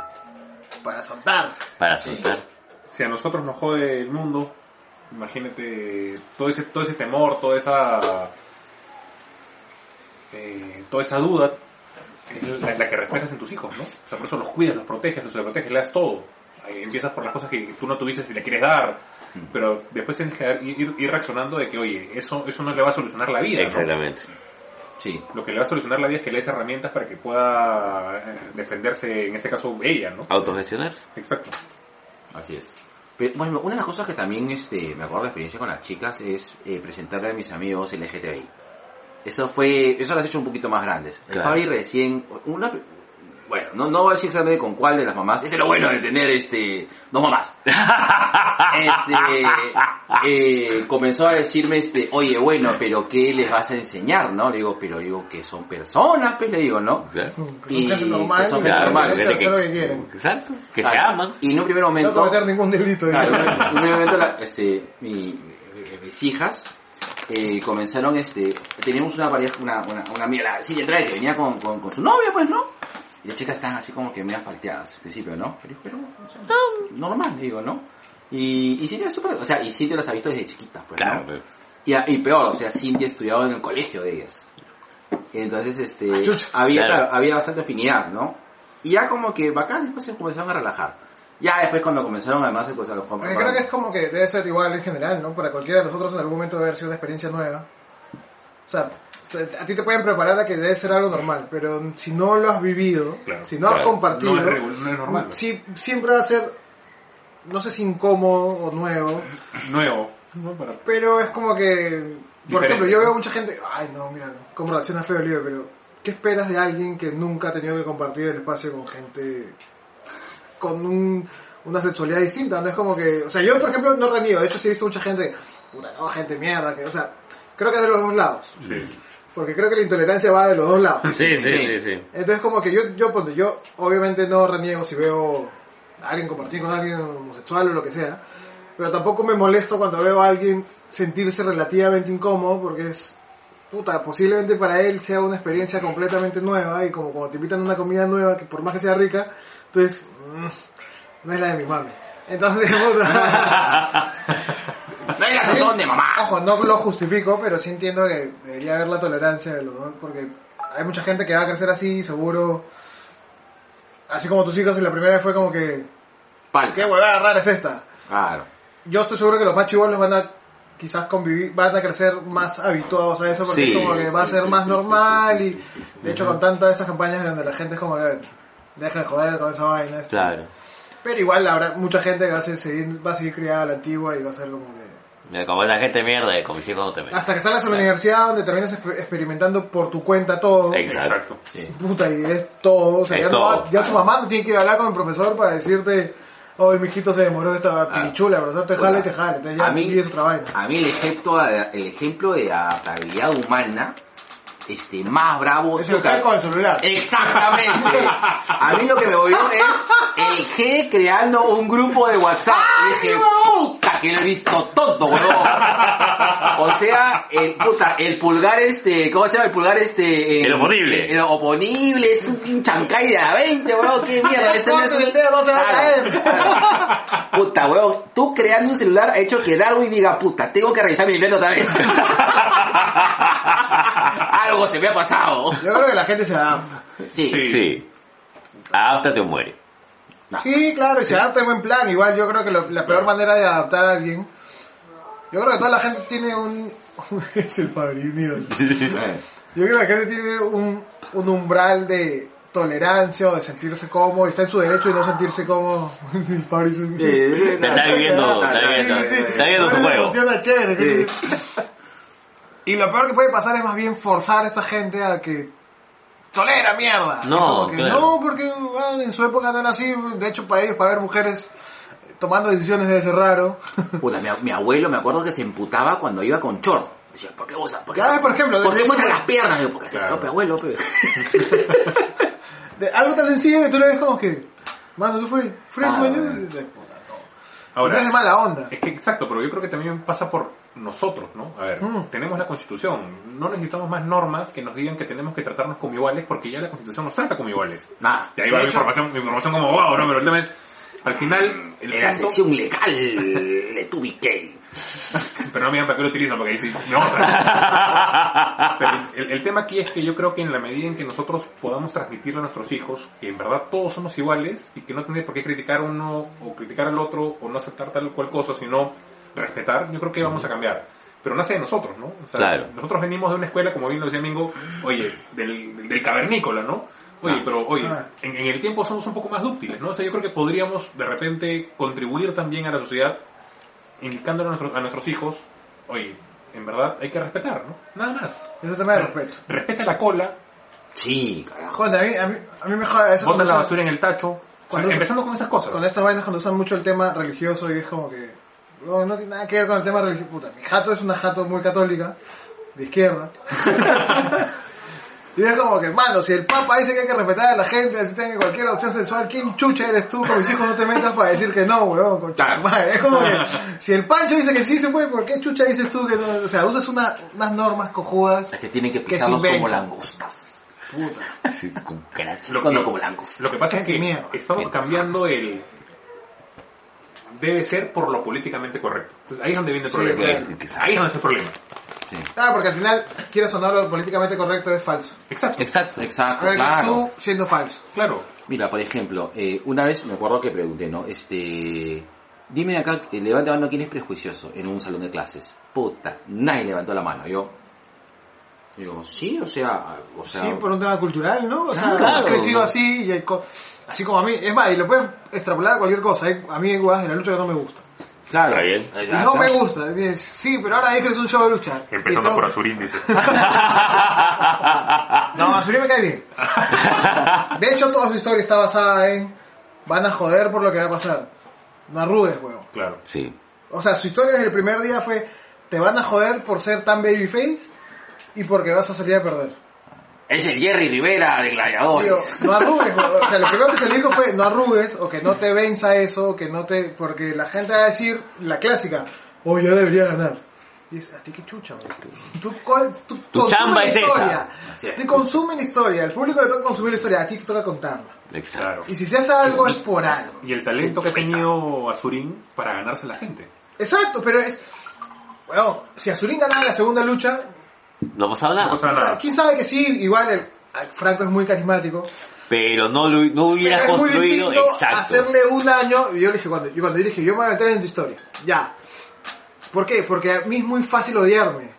Para soltar. para soltar. Si a nosotros nos jode el mundo, imagínate todo ese, todo ese temor, toda esa, eh, toda esa duda, la, la que reflejas en tus hijos, ¿no? O sea, por eso los cuidas, los proteges, los proteges, le das todo. Ahí empiezas por las cosas que tú no tuviste si le quieres dar, pero después tienes que ir, ir reaccionando de que, oye, eso, eso no le va a solucionar la vida, ¿no? Exactamente. Sí. Lo que le va a solucionar la vida es que le des herramientas para que pueda eh, defenderse, en este caso, ella, ¿no? Autogestionarse. Exacto. Así es. Pero, bueno, una de las cosas que también este, me acuerdo de la experiencia con las chicas es eh, presentarle a mis amigos LGTBI. Eso fue, eso las he hecho un poquito más grandes. El Claro. Fabi recién, una, bueno, no, no voy a decir exactamente con cuál de las mamás, este es lo bueno de tener este, dos mamás. este, eh, comenzó a decirme, este, oye, bueno, pero ¿qué les vas a enseñar, no? Le digo, pero digo que son personas, pues le digo, ¿no? Claro. Que Y- que son gente que normal, hacer que- lo que quieren. Exacto. Que se Claro. aman. Y en un primer No momento... cometer ningún delito. Claro, ¿eh? en un primer momento la- este, mi- mis hijas eh, comenzaron, este, teníamos una pareja, una, una, una amiga, la Silvia Andrade, que venía con, con, con su novia, pues, ¿no? Y las chicas están así como que medio palteadas al principio, ¿no? Pero, pero o sea, normal, digo, ¿no? Y, y Cintia es súper, o sea, y Cintia las ha visto desde chiquitas, pues, Claro. ¿no? pero- Y, y peor, o sea, Cintia ha estudiado en el colegio de ellas. Entonces, este, Ah, había, Claro. claro, había bastante afinidad, ¿no? Y ya como que bacán, después se comenzaron a relajar. Ya después cuando comenzaron además pues, a los Porque creo que es como que debe ser igual en general, ¿no? Para cualquiera de nosotros en algún momento debe haber sido una experiencia nueva. O sea, a ti te pueden preparar a que debe ser algo normal, pero si no lo has vivido, Claro. si no has Claro. compartido, No es no es normal. sí- siempre va a ser, no sé si incómodo o nuevo, Nuevo. pero es como que, por Diferente. ejemplo, yo veo mucha gente, ay no, mira, cómo reacciona feo el lío, pero ¿qué esperas de alguien que nunca ha tenido que compartir el espacio con gente con un- una sexualidad distinta? No es como que, o sea, yo por ejemplo no reniego, de hecho sí he visto mucha gente, puta, no, gente mierda, que, o sea, creo que es de los dos lados, Sí. porque creo que la intolerancia va de los dos lados. Sí, sí, Sí. sí, sí. Entonces como que yo, yo, ponte, yo obviamente no reniego si veo a alguien compartir con alguien homosexual o lo que sea, pero tampoco me molesto cuando veo a alguien sentirse relativamente incómodo porque es, puta, posiblemente para él sea una experiencia completamente nueva y como cuando te invitan a una comida nueva, que por más que sea rica, entonces, mm, no es la de mi mami. Entonces, puta, No hay la sazón de mamá. Ojo, no lo justifico, pero sí entiendo que debería haber la tolerancia de los dos, porque hay mucha gente que va a crecer así, seguro. Así como tus hijos, y la primera vez fue como que, Palca. ¿qué huevada rara es esta? Claro. Yo estoy seguro que los más chivolos van a quizás convivir, van a crecer más habituados a eso, porque Sí, es como que va a ser sí, más sí, normal, y de hecho con tantas de esas campañas donde la gente es como que, deja de joder con esa vaina. este. Claro. Pero igual habrá mucha gente que va a, ser- seguir, va a seguir criada a la antigua y va a ser como que... Como la gente mierda, como si no te metes. Hasta que salgas a la universidad donde terminas exper- experimentando por tu cuenta todo. Exacto. Sí. Puta, y es todo. O sea, Es ya, no todo, va- ya tu claro. mamá no tiene que ir a hablar con el profesor para decirte, oh, mi hijito se demoró esta pirichula, el profesor te jala y te jala. Entonces ya A mí- otra vaina. A mí el ejemplo, el ejemplo de adaptabilidad humana, este, más bravo. Es el cae con el celular. Exactamente. A mí lo que me volvió es el G creando un grupo de WhatsApp. ¡Ah, y dije, puta, que lo he visto todo, huevón. O sea, el, puta, el pulgar este, ¿cómo se llama el pulgar este? El oponible. El oponible, es un chancay de la 20, huevón, qué mierda. Ese no es un- el dedo, no se va a caer. claro. Puta, huevón, tú creando un celular ha hecho que Darwin diga, puta, tengo que revisar mi invento otra vez. Algo se me ha pasado. Yo creo que la gente se adapta. Sí. Sí. Sí. Adáptate o muere. No. Sí, claro, y se adapta en buen plan. Igual yo creo que lo- la peor manera de adaptar a alguien... Yo creo que toda la gente tiene un... es el padrino. Yo creo que la gente tiene un, un umbral de tolerancia o de sentirse cómodo, y está en su derecho de no sentirse cómodo. El Fabri es un- Te está viviendo, está viviendo, Sí, sí, sí. está viviendo su Entonces juego. funciona chévere. Sí. Y lo peor que puede pasar es más bien forzar a esta gente a que tolera mierda. No, Es como que, claro. no, porque bueno, en su época no era así. De hecho, para ellos, para ver mujeres tomando decisiones debe ser raro. Puta, mi, mi abuelo me acuerdo que se emputaba cuando iba con short. Decía, ¿por qué usa? ¿Por qué, por ejemplo, ¿por qué de- muestran las piernas? Digo, porque Claro. no, pero abuelo, pero... De algo tan sencillo que tú le ves como que, mano, tú fue, fue Ah, mañana. bueno. De puta, no. Ahora, no es de mala onda. Es que exacto, pero yo creo que también pasa por nosotros, ¿no? A ver, Mm. tenemos la Constitución, no necesitamos más normas que nos digan que tenemos que tratarnos como iguales porque ya la Constitución nos trata como iguales. Nada. Y ahí va De mi hecho- información, mi información como wow, ¿no? Pero el tema es, al final, el En la punto- sección legal de tu. pero no me digan para qué lo utilizan porque ahí sí, me. Pero el, el tema aquí es que yo creo que en la medida en que nosotros podamos transmitirle a nuestros hijos que en verdad todos somos iguales y que no tiene por qué criticar a uno o criticar al otro o no aceptar tal o cual cosa, sino respetar, yo creo que vamos a cambiar. Pero nace de nosotros, ¿no? O sea, Claro. Nosotros venimos de una escuela, como bien lo decía Mingo, oye, del, del, del cavernícola, ¿no? Oye, Ah. pero oye, Ah. en, en el tiempo somos un poco más dúctiles, ¿no? O sea, yo creo que podríamos de repente contribuir también a la sociedad indicándole a, nuestros- a nuestros hijos, oye, en verdad hay que respetar, ¿no? Nada más. Eso tema de respeto. Respeta la cola Sí, carajo. Joder, a mí, a mí, a mí me joda eso. Cuando la basura en el tacho. O sea, Cuando- empezando con esas cosas. Con estas vainas cuando usan mucho el tema religioso y es como que... No, no tiene nada que ver con el tema religioso. Puta, mi jato es una jato muy católica, de izquierda. y es como que, mano, si el Papa dice que hay que respetar a la gente, si tiene cualquier opción sexual, ¿quién chucha eres tú? Con mis hijos no te metas para decir que no, weón. Con madre. Es como que, si el Pancho dice que sí se puede, ¿por qué chucha dices tú que no? O sea, usas una, unas normas cojudas. Es que tienen que Que se pisarlos como langostas. Puta. Sí, con crack. Lo, Cuando lo- como blancos. lo que pasa es que mierda. estamos cambiando el... Debe ser por lo políticamente correcto. Pues ahí es donde viene el problema. Ahí es donde está el problema. Sí. Ah, porque al final, quieras sonar lo políticamente correcto, es falso. Exacto. Exacto. A Exacto, ver, claro. tú siendo falso. Claro. Mira, por ejemplo, eh, una vez me acuerdo que pregunté, ¿no? Este, dime acá, eh, levante la mano quién es prejuicioso en un salón de clases. Puta, nadie levantó la mano. Yo, digo, sí, o sea, o sea, Sí, por un tema cultural, ¿no? O sea, Claro. he crecido así y hay co- así como a mí. Es más, y lo puedes extrapolar a cualquier cosa. A mí hay de la lucha que no me gustan. Claro. Está bien. No me gusta. Dices, Sí, pero ahora hay que hacer un show de lucha. Empezando por Azurín, dice. No, a Suri me cae bien. De hecho, toda su historia está basada en van a joder por lo que va a pasar. No arrugues, huevo. Claro. Sí. O sea, su historia desde el primer día fue te van a joder por ser tan babyface y porque vas a salir a perder. Es el Jerry Rivera de Gladiadores. Digo, no arrugues, o sea, lo primero que se le dijo fue no arrugues o que no te venza eso, que no te, porque la gente va a decir la clásica, oh ya debería ganar. Y es, a ti qué chucha, güey. Tú, tú Tu consumes chamba la es esa. historia. Así es. Te consume la historia, al público le toca consumir la historia, a ti te toca contarla. Exacto. Claro. Y si se hace algo es por algo. Y el talento que ha tenido Azurín para ganarse a la gente. Exacto, pero es, bueno, si Azurín ganaba la segunda lucha, No ha pasado No nada. pasa nada. quién sabe que sí, igual el, Franco es muy carismático. Pero no, lo, no hubieras Pero es muy construido. distinto Exacto. hacerle un año. Y yo le dije, cuando, yo cuando dije, yo me voy a meter en tu historia. Ya. ¿Por qué? Porque a mí es muy fácil odiarme.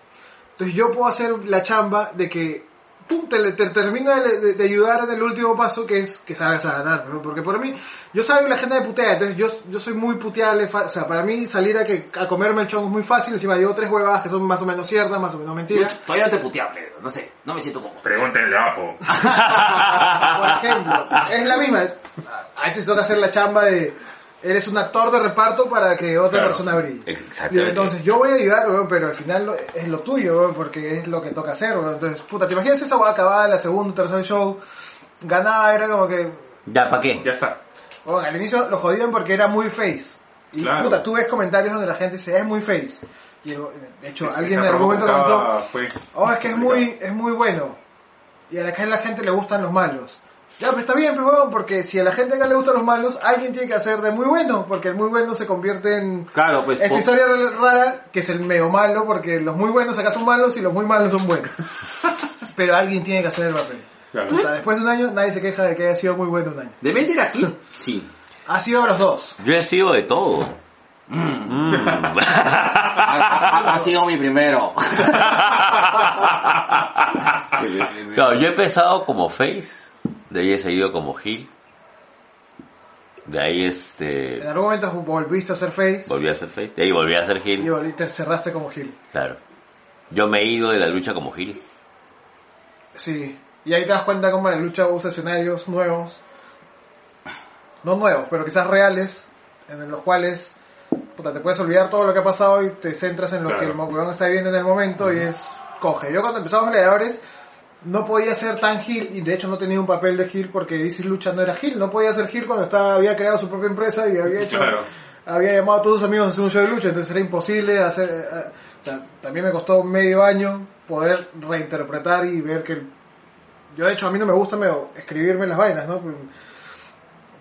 Entonces yo puedo hacer la chamba de que, pum, te, te termino de, de- de ayudar en el último paso, que es que salgas a ganar. ¿no? Porque por mí, yo salgo y la gente me putea. Entonces yo, yo soy muy puteable. O sea, para mí salir a, que, a comerme el chongo es muy fácil. Encima digo tres huevadas que son más o menos ciertas, más o menos mentiras. Todavía no te puteaba, Pedro. No sé, no me siento como. Pregúntenle a Apo. Por ejemplo, es la misma. A veces toca hacer la chamba de. Eres un actor de reparto para que otra Claro. persona brille. Exactamente. Y entonces yo voy a ayudar, weón, pero al final lo- es lo tuyo, weón, porque es lo que toca hacer, weón. Entonces, puta, ¿te imaginas esa weá acabada la segunda, tercer show? Ganaba, era como que. Ya, ¿para qué? Ya está. weón, al inicio lo jodían porque era muy face. Y Claro. puta, tú ves comentarios donde la gente dice, es muy face. Y de hecho, alguien en algún momento comentó, Oh, es que es muy, es muy bueno. Y a la que a la gente le gustan los malos. Ya, pero está bien, pues, huevón, porque si a la gente acá le gustan los malos, alguien tiene que hacer de muy bueno, porque el muy bueno se convierte en Claro, pues. esta historia rara, que es el medio malo, porque los muy buenos acá son malos y los muy malos son buenos. pero alguien tiene que hacer el papel. Claro. Puta, después de un año, nadie se queja de que haya sido muy bueno un año. ¿De era aquí? Sí. Ha sido los dos. Yo he sido de todo. Mm. Ha, ha- ha sido mi primero. Claro, yo he empezado como face, de ahí he seguido como heel, de ahí este En algún momento volviste a ser face volví a ser face, de ahí volví a ser y heel, volví- te cerraste como Gil. claro. Yo me he ido de la lucha como heel. Sí, y ahí te das cuenta cómo la lucha usa escenarios nuevos, no nuevos, pero quizás reales, en los cuales puta, te puedes olvidar todo lo que ha pasado y te centras en lo Claro. que el weón está viviendo en el momento y es coge. Yo cuando empezamos Gladiadores no podía ser tan Gil y de hecho no tenía un papel de Gil porque DC Lucha no era Gil, no podía ser Gil cuando estaba, había creado su propia empresa y había hecho Claro. había llamado a todos sus amigos a hacer un show de lucha, entonces era imposible hacer... eh, o sea, también me costó medio año poder reinterpretar y ver que... yo de hecho a mí no me gusta me- escribirme las vainas, ¿no?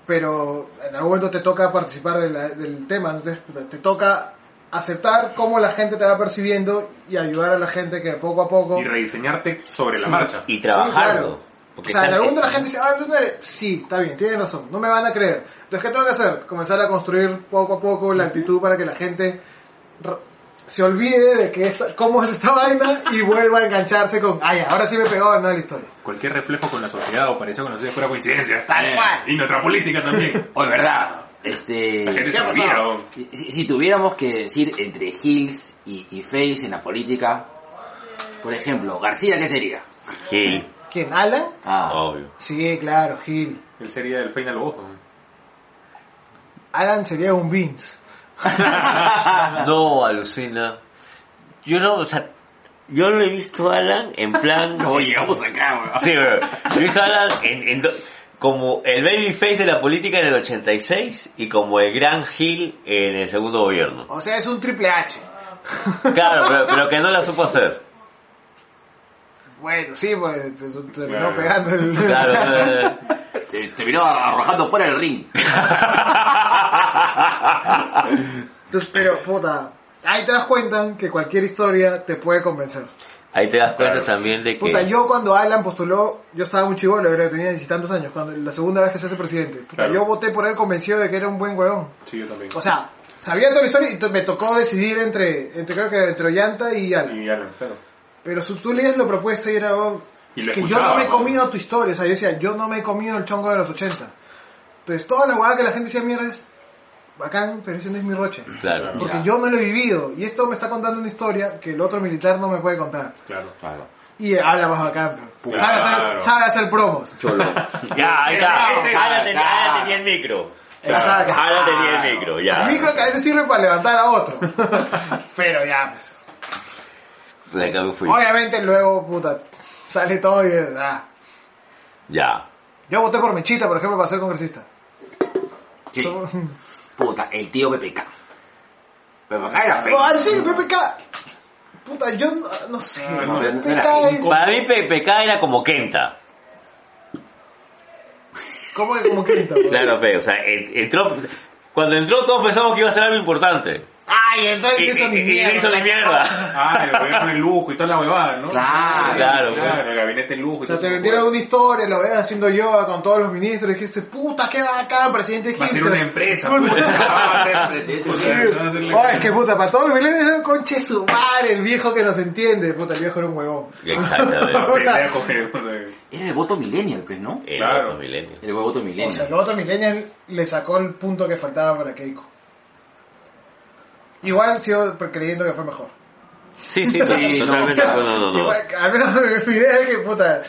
Pero en algún momento te toca participar de la- del tema, entonces te toca aceptar cómo la gente te va percibiendo y ayudar a la gente que poco a poco... Y rediseñarte sobre la Sí. marcha. Y trabajarlo. claro. Porque o sea, en algún momento la gente dice, ah, tú no eres... Sí, está bien, tienen razón, no me van a creer. Entonces, ¿qué tengo que hacer? Comenzar a construir poco a poco la actitud para que la gente r- se olvide de que esta, cómo es esta vaina y vuelva a engancharse con, ay, ahora sí me pegó a la historia. Cualquier reflejo con la sociedad o parecido con la sociedad fuera coincidencia. Tal cual. Y nuestra política también. Oye, verdad. Este, si, tuviéramos que decir entre Hills y, y Face en la política, por ejemplo, García, ¿qué sería? Heel. ¿Quién? ¿Alan? Ah, Obvio. Sí, claro, Gil. Él sería el final boss. ¿no? Alan sería un Vince. No, alucina. Yo no, o sea, yo lo he visto a Alan en plan... ¿Cómo llegamos acá, weón? Sí, pero he visto a Alan en, en do- como el babyface de la política en el 86 y como el gran Hill en el segundo gobierno. O sea, es un triple H. Claro, pero, pero que no la supo hacer. Bueno, sí, pues te- te- terminó Claro. pegando el... Claro. Te, te vino arrojando fuera del ring. Entonces, pero, puta, ahí te das cuenta que cualquier historia te puede convencer. Ahí te das cuenta Claro. también de que... Puta, yo cuando Alan postuló, yo estaba muy chivolo, creo que tenía diez y tantos años, cuando la segunda vez que se hace presidente. Puta, Claro. yo voté por él convencido de que era un buen huevón. Sí, yo también. O sea, sabía toda la historia y me tocó decidir entre, entre creo que entre Ollanta y Alan. Y Alan, claro. Pero si tú leías la propuesta y era, oh, Y que yo no me he ¿no? comido tu historia, o sea, yo decía, yo no me he comido el chongo de los 80. Entonces, toda la hueá que la gente decía mierda es bacán, pero ese no es mi roche. Claro. Porque Ya. yo no lo he vivido. Y esto me está contando una historia que el otro militar no me puede contar. Claro. Claro. Y habla más bacán. Sabe, Claro. hacer, sabe hacer promos. Cholo. Ya, ahí está. Alan tenía, el micro. Exacto. Alan tenía el micro, ya. El micro que a veces sirve para levantar a otro. pero ya, pues. Obviamente luego, puta, sale todo y... ah. Ya. Yo voté por Mechita, por ejemplo, para ser congresista. Sí. Puta, el tío PPK. PPK era feo. Ah, sí, PPK. Puta, yo no, no sé. No, PPK era es... Para mí PPK era como Kenta. ¿Cómo que como bro? Claro, pe, o sea, en- entró... Cuando entró todos pensamos que iba a ser algo importante. Ay, entonces Y, hizo y mierda. hizo de mierda. Ah, el gobierno de lujo y toda la huevada, ¿no? Claro, claro, claro. El gabinete de lujo. O sea, te vendieron una historia, lo ves haciendo yoga con todos los ministros y dijiste, puta, qué bacán, presidente Va a ser una empresa. Puta. Va a ser va es que puta, para todos los milenios, conche su madre, el viejo que nos entiende. Puta, el viejo era un huevón. Exactamente. Era el voto millennial, pues, ¿no? El Claro. otro milenio. El voto O sea, millennial. el otro millennial le sacó el punto que faltaba para Keiko. Igual sigo creyendo que fue mejor. Sí, sí, Sí, totalmente. No, no, no. Igual, al menos mi idea es que, puta,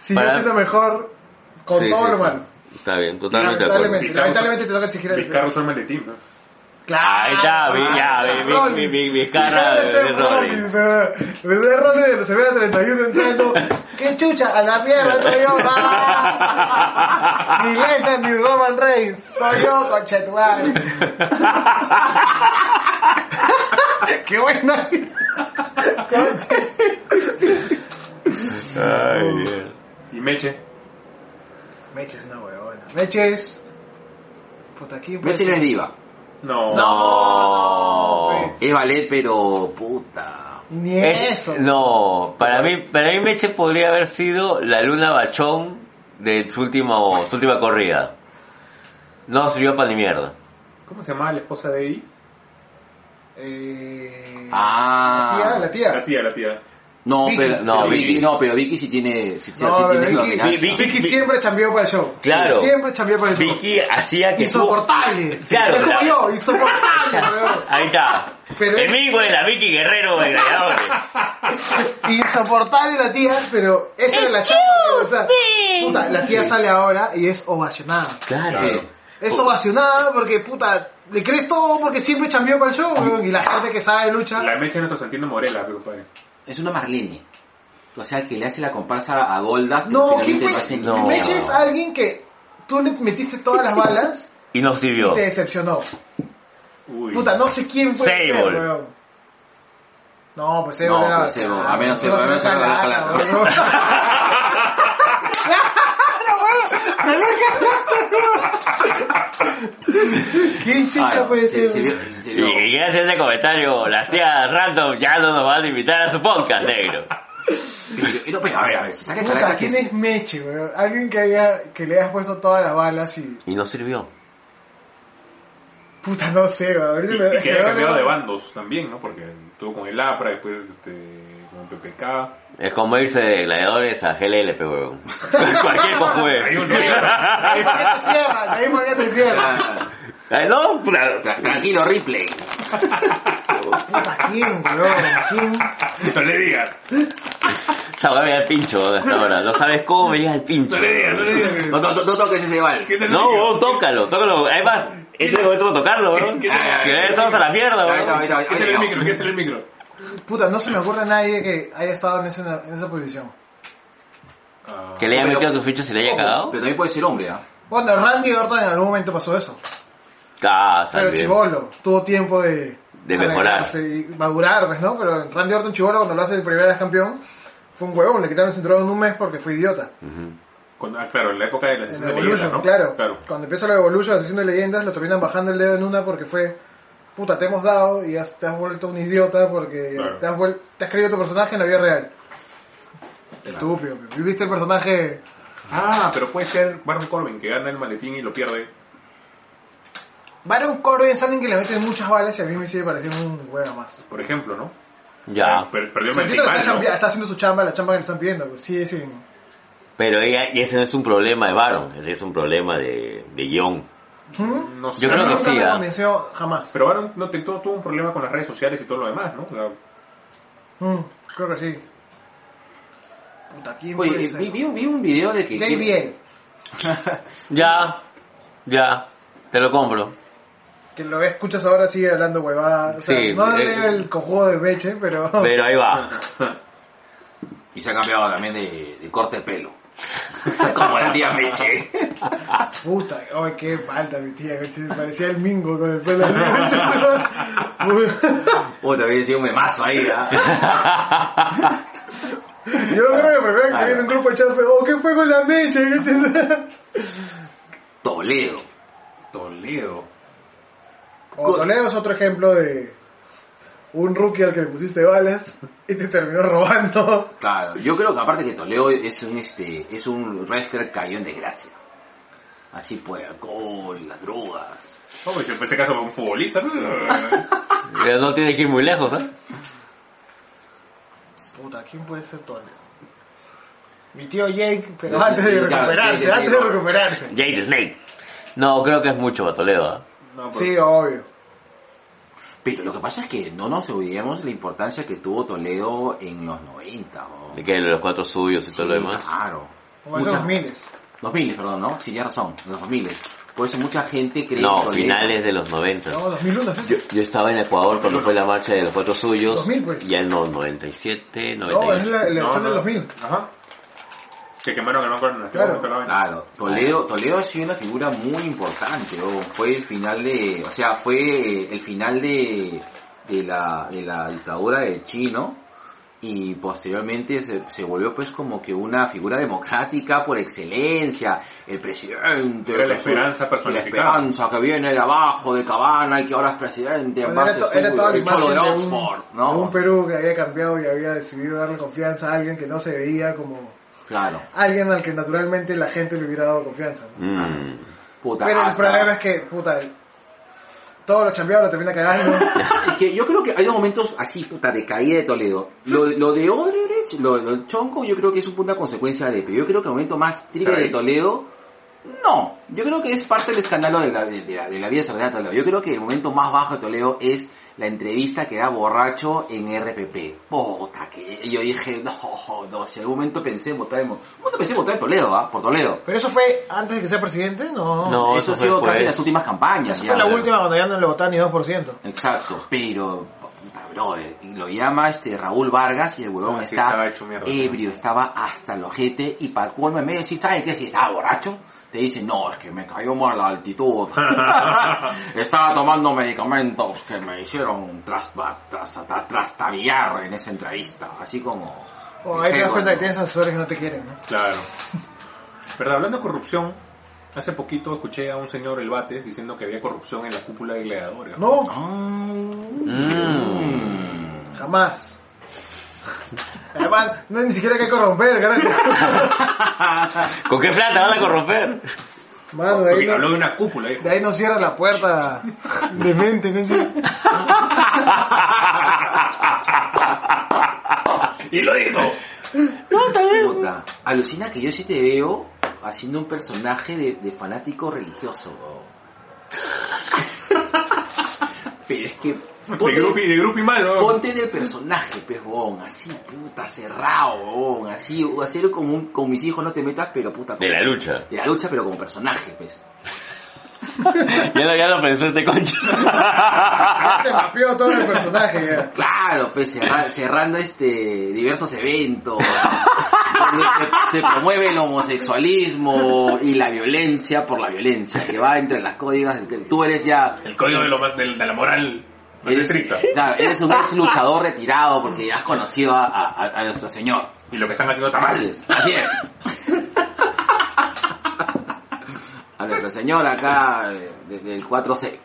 siguió Para- siendo mejor con Sí, todo sí, lo sí. malo. Está bien, totalmente. Lamentablemente, lamentablemente te toca exigir el maletín, ¿no? Claro. Ahí está, vi- ya, vi- vi- vi- Vizcarra, Ese de Rollins. ¿Verdad, Rollins? Se ve a 31 entrando. ¡Qué chucha! ¡A la mierda soy yo! ¡Ah! Ni Lesnar ni Roman Reigns. Soy yo, conchetual. ¡Qué buena! Ay, Dios. Y Meche. Meche es una huevona. Meche es... Puta, aquí... Meche no es diva. No. No. No, Es ballet, pero puta. Ni Es- eso. No, para mí, para mí Meche podría haber sido la Luna Bachón de su, último, su última corrida. No sirvió para ni mierda. ¿Cómo se llamaba la esposa de Eddie? Eh... Ah. La tía, la tía. La tía, la tía. No, Vicky. pero, No, pero Vicky. no, pero Vicky sí tiene, sí, sí- No, sí pero tiene su Vicky. Vicky- Vicky siempre chambeó para el show. Claro. Siempre chambeó para el show. Vicky hacía que tú... Insoportable. Claro, es como yo, insoportable, weón. Ahí está. Pero es- Enemigo de la Vicky Guerrero de Gladiadores. Insoportable la tía, pero esa era la chamba que o sea, Puta, la tía sale ahora y es ovacionada. Claro. Sí. Es ovacionada porque, puta, le crees todo porque siempre chambeó para el show, weón. Y la gente que sabe lucha. La Meche es nuestro Santino Morela, pero compadre. Es una Marlene. O sea, que le hace la comparsa a Goldas, pero No, ¿quién finalmente fue? no hace No. Meche es alguien que tú le metiste todas las balas Y no y sirvió. te decepcionó. Uy. Puta, no sé quién ser, Sable. weón. No, pues No, Sable era... pues Sable, Ah, a menos Sable Sable, se a menos ve Sable, cagada, claro. weón. Claro, weón, se ve cagada. ¿Quién chucha puede se- ser? Y, gracias a ese comentario, las tías random ya no nos van a invitar a su podcast, negro. y no, pero, a ver, a ver, si saca Puta, ¿quién es Meche, weón? Alguien que, haya, que le hayas puesto todas las balas y... Y no sirvió. Puta, no sé, weón. Ahorita Y, me- y que haya cambiado de bandos también, ¿no? Porque estuvo con el APRA, después este, con PPK. Es como irse de gladiadores a GLLP, weón. Cualquier. Hay un Ahí por qué te cierran, ahí por qué te cierran. Ah, no, puta. tra- Tranquilo, Ripley. ¿quién, weón? ¿Quién? No le digas. Esa weá veía el pincho hasta ahora. No sabes cómo veías el pincho. No le digas, no le digas. No, no, no, toques ese vals. ¿Qué tal No, weón, tócalo, tócalo. Además, este momento para tocarlo, weón. ¿Qué- Que Ah, estamos a la mierda, Ahí está, ahí weón. está, ahí ¿Qué tal el micro? ¿Qué tal el micro? Puta, no se me ocurre a nadie que haya estado en esa, en esa posición. Que le haya Pero- metido tus fichos y le haya cagado. Pero también puede ser hombre, ¿ah? Bueno, Randy Orton en algún momento pasó eso. Ah, Pero. Chivolo, tuvo tiempo de, De mejorar. y madurar, pues, ¿no? Pero Randy Orton Chivolo, cuando lo hace el primer vez campeón, fue un huevón, le quitaron el cinturón en un mes porque fue idiota. Ujú. Con- ah, claro, en la época de la sesión de leyenda, Evolution, ¿no? claro. Claro. Cuando empieza la Evolution, la sesión de leyendas, lo terminan bajando el dedo en una porque fue, puta, te hemos dado y has- te has vuelto un idiota porque Claro. te, has vuel- te has creído tu personaje en la vida real. Estúpido, viviste el personaje... Ah, pero puede ser Baron Corbin que gana el maletín y lo pierde. Baron Corbin es alguien que le meten muchas balas y a mí me sigue pareciendo un huevo más. Por ejemplo, ¿no? Ya. Per- perdió el maletín está, ¿no? chambea- está haciendo su chamba, la chamba que le están pidiendo, pues sí, sí. Pero ella, y ese no es un problema de Baron, ese es un problema de, de guion. ¿Mm? No sé. Yo creo que sí, ¿ah? convenció jamás. Pero Baron no, te- tuvo, tuvo un problema con las redes sociales y todo lo demás, ¿no? O sea, Mm, creo que sí. Puta, ¿quién Oye, puede ser? vi, vi, vi un video de que... JBL, Ya, ya, te lo compro. que lo escuchas ahora sigue hablando huevada. O sea, Sí, no eh, leo el cojudo de Beche, pero... Pero ahí va. Y se ha cambiado también de, de corte de pelo. Como la tía Meche. Puta, ay, qué falta mi tía, parecía el mingo con el pelo. Uy, también sido un memazo ahí, ¿ah? Yo creo que que vi en un grupo de chat fue, oh, ¿qué fue con la mecha? Toledo. Toledo. O Toledo es otro ejemplo de un rookie al que le pusiste balas y te terminó robando. Claro, yo creo que aparte que Toledo es un este es un wrestler cayó en desgracia. Así el alcohol, las drogas. Oh, pues en ese caso fue un futbolista, ¿no? Pero no tiene que ir muy lejos, ¿eh? Puta, ¿quién puede ser Toledo? Mi tío Jake, pero antes de recuperarse, Jake- antes de Jake- recuperarse. Jade Snake. No, creo que es mucho para Toledo, ¿ah? No, pues, Sí, obvio. Pero lo que pasa es que no nos olvidemos la importancia que tuvo Toledo en los 90. ¿no? De que los cuatro suyos y todo lo Sí, demás. Claro. Como esos Mucha- miles. 2000, perdón, ¿no? Sí, ya razón, los 2000. Por eso mucha gente cree No, que finales de los 90. No, 2001 es eso. Yo, yo estaba en Ecuador cuando fue la marcha de los cuatro suyos. 2000, pues. Y en no, 97, No, 98. es la elección no, del no. 2000. Ajá. Que quemaron el banco en la Claro. Claro, Toledo, Toledo ha sido una figura muy importante, ¿no? fue el final de, o sea, fue el final de, de la, de la dictadura del chino y posteriormente se, se volvió pues como que una figura democrática por excelencia, el presidente, Era la esperanza la personificada. esperanza que viene de abajo de Cabana y que ahora es presidente, en Bueno, era, base to- era toda la el cholo de de un, Oxford, de ¿no? un Perú que había cambiado y había decidido darle confianza a alguien que no se veía como Claro. alguien al que naturalmente la gente le hubiera dado confianza. ¿no? Mm. Puta, Pero el problema es que, puta, todos los chambeados lo termina cagando. Es que yo creo que hay momentos así, puta, de caída de Toledo. Lo, lo de Odebrecht, lo, del Chonco, yo creo que es un- una consecuencia de, pero yo creo que el momento más triste de Toledo, no. Yo creo que es parte del escándalo de la, de, de la, de la vida sagrada de Toledo. Yo creo que el momento más bajo de Toledo es la entrevista que da borracho en RPP. Puta, que yo dije, no, no, si en algún momento pensé en votar en, un momento pensé en votar en Toledo, ¿ah? Por Toledo. Pero eso fue antes de que sea presidente, no. No, Eso ha fue sido casi en las últimas campañas. Esa ya, fue la pero- última cuando ya no le votaban ni 2%. Exacto, pero puta brother, y lo llama este Raúl Vargas y el huevón Ah, está estaba hecho mierda. ebrio, estaba hasta el ojete y para colmo en vez de decir, ¿sabes qué? Si estaba borracho, te dice, no, es que me cayó mal la altitud. estaba tomando medicamentos que me hicieron tras, tras, tras- trastabillar en esa entrevista, así como... O ahí te das cuenta que tienes asesores que no te quieren, ¿no? Claro. Verdad, hablando de corrupción, hace poquito escuché a un señor El Bates diciendo que había corrupción en la cúpula de gladiadores. No, Mm. jamás. Además, no ni siquiera hay que corromper, carajo. ¿Con qué plata van a corromper? Mano, de ahí, Porque habló no, de una cúpula, dijo. de ahí no cierra la puerta de mente, ¿no? Y lo dijo. puta, alucina que yo sí te veo haciendo un personaje de, de fanático religioso. Pero es que... De grupi, de grupi malo. Ponte en el personaje, pues, huevón, así, puta, cerrado, huevón, así, así como un, con mis hijos no te metas, pero puta. De la lucha. De la lucha, pero como personaje, pues. Ya no, ya lo pensó este concha. Ya te mapeó todo el personaje. ya. Claro, pues, cerra- cerrando este, diversos eventos, donde se, se promueve el homosexualismo y la violencia por la violencia, que va entre las códigos, que tú eres ya El código de, lo más, de, de la moral Eres, claro, eres un ex luchador retirado porque ya has conocido a, a- a nuestro señor. Y lo que están haciendo está Así mal. es. Así es. A nuestro señor acá eh, desde el 4C.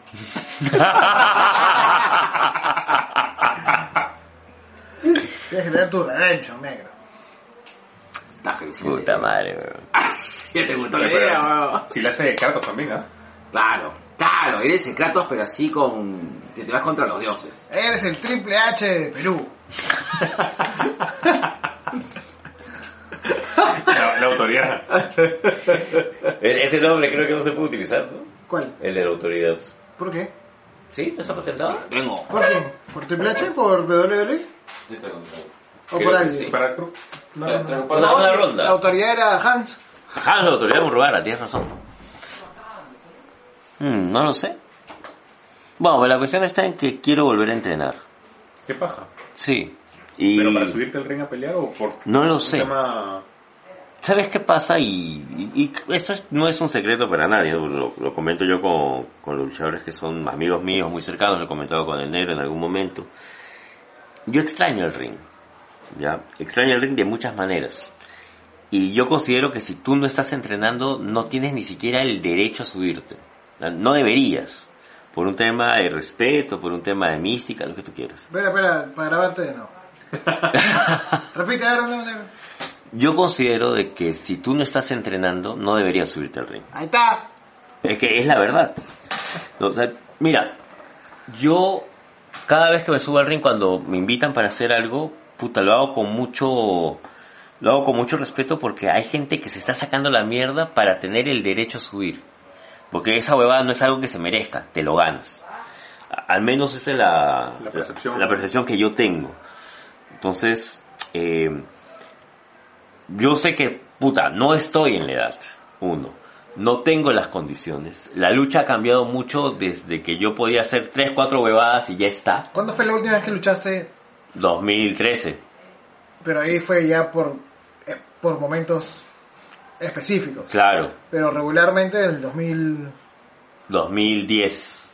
Tienes que tener tu redemption, negro. Está genial. Puta madre, weón. Ya te gustó la idea, weón. Si la hace de Kratos también, ¿ah? Claro, claro, eres el Kratos pero así con... que te vas contra los dioses. Eres el triple H de Perú. La, la autoridad. E- Ese nombre creo que no se puede utilizar, ¿no? ¿Cuál? El de la autoridad. ¿Por qué? ¿Sí? ¿No está patentado? Tengo. ¿Por quién? ¿Por Triple H? ¿Por WWE? ¿O por alguien? Para el club. No, no, no. Por la, ronda. La autoridad era Hans. Ah, la autoridad Murrugana, tienes razón. Hmm, no lo sé. Bueno, pues la cuestión está en que quiero volver a entrenar. ¿Qué paja? Sí. Y ¿Pero para subirte al ring a pelear o por no lo sé. tema... ¿Sabes qué pasa? Y, y- y esto es- no es un secreto para nadie, ¿no? lo, lo comento yo con, con los luchadores que son amigos míos muy cercanos, lo he comentado con el negro en algún momento. Yo extraño el ring, ¿ya? Extraño el ring de muchas maneras. Y yo considero que si tú no estás entrenando, no tienes ni siquiera el derecho a subirte. No deberías. Por un tema de respeto, por un tema de mística, lo que tú quieras. Espera, espera, para grabarte de nuevo. Repite, negro. Yo considero de que si tú no estás entrenando, no deberías subirte al ring. Ahí está. Es que es la verdad. O sea, mira, yo cada vez que me subo al ring cuando me invitan para hacer algo, puta, lo hago con mucho lo hago con mucho respeto porque hay gente que se está sacando la mierda para tener el derecho a subir. Porque esa huevada no es algo que se merezca, te lo ganas. Al menos esa es la, La percepción. la percepción que yo tengo. Entonces, eh, yo sé que, puta, no estoy en la edad, uno. No tengo las condiciones. La lucha ha cambiado mucho desde que yo podía hacer tres, cuatro huevadas y ya está. ¿Cuándo fue la última vez que luchaste? 2013. Pero ahí fue ya por, eh, por momentos específicos. Claro, Pero regularmente el 2000 2010.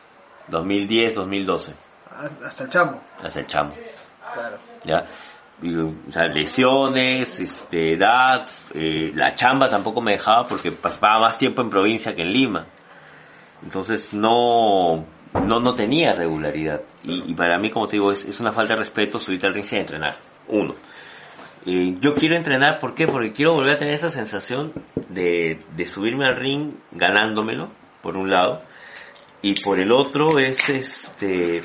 2010, 2012. a- hasta el chamo. Hasta el chamo. Claro. ¿Ya? Y, o sea, lesiones, este, edad, eh, la chamba tampoco me dejaba porque pasaba más tiempo en provincia que en Lima. Entonces no, no, no tenía regularidad. Y, y para mí, como te digo, es, es una falta de respeto subirte al ring sin entrenar. Uno. Eh, yo quiero entrenar, ¿por qué? Porque quiero volver a tener esa sensación de, de subirme al ring ganándomelo, por un lado. Y por el otro es este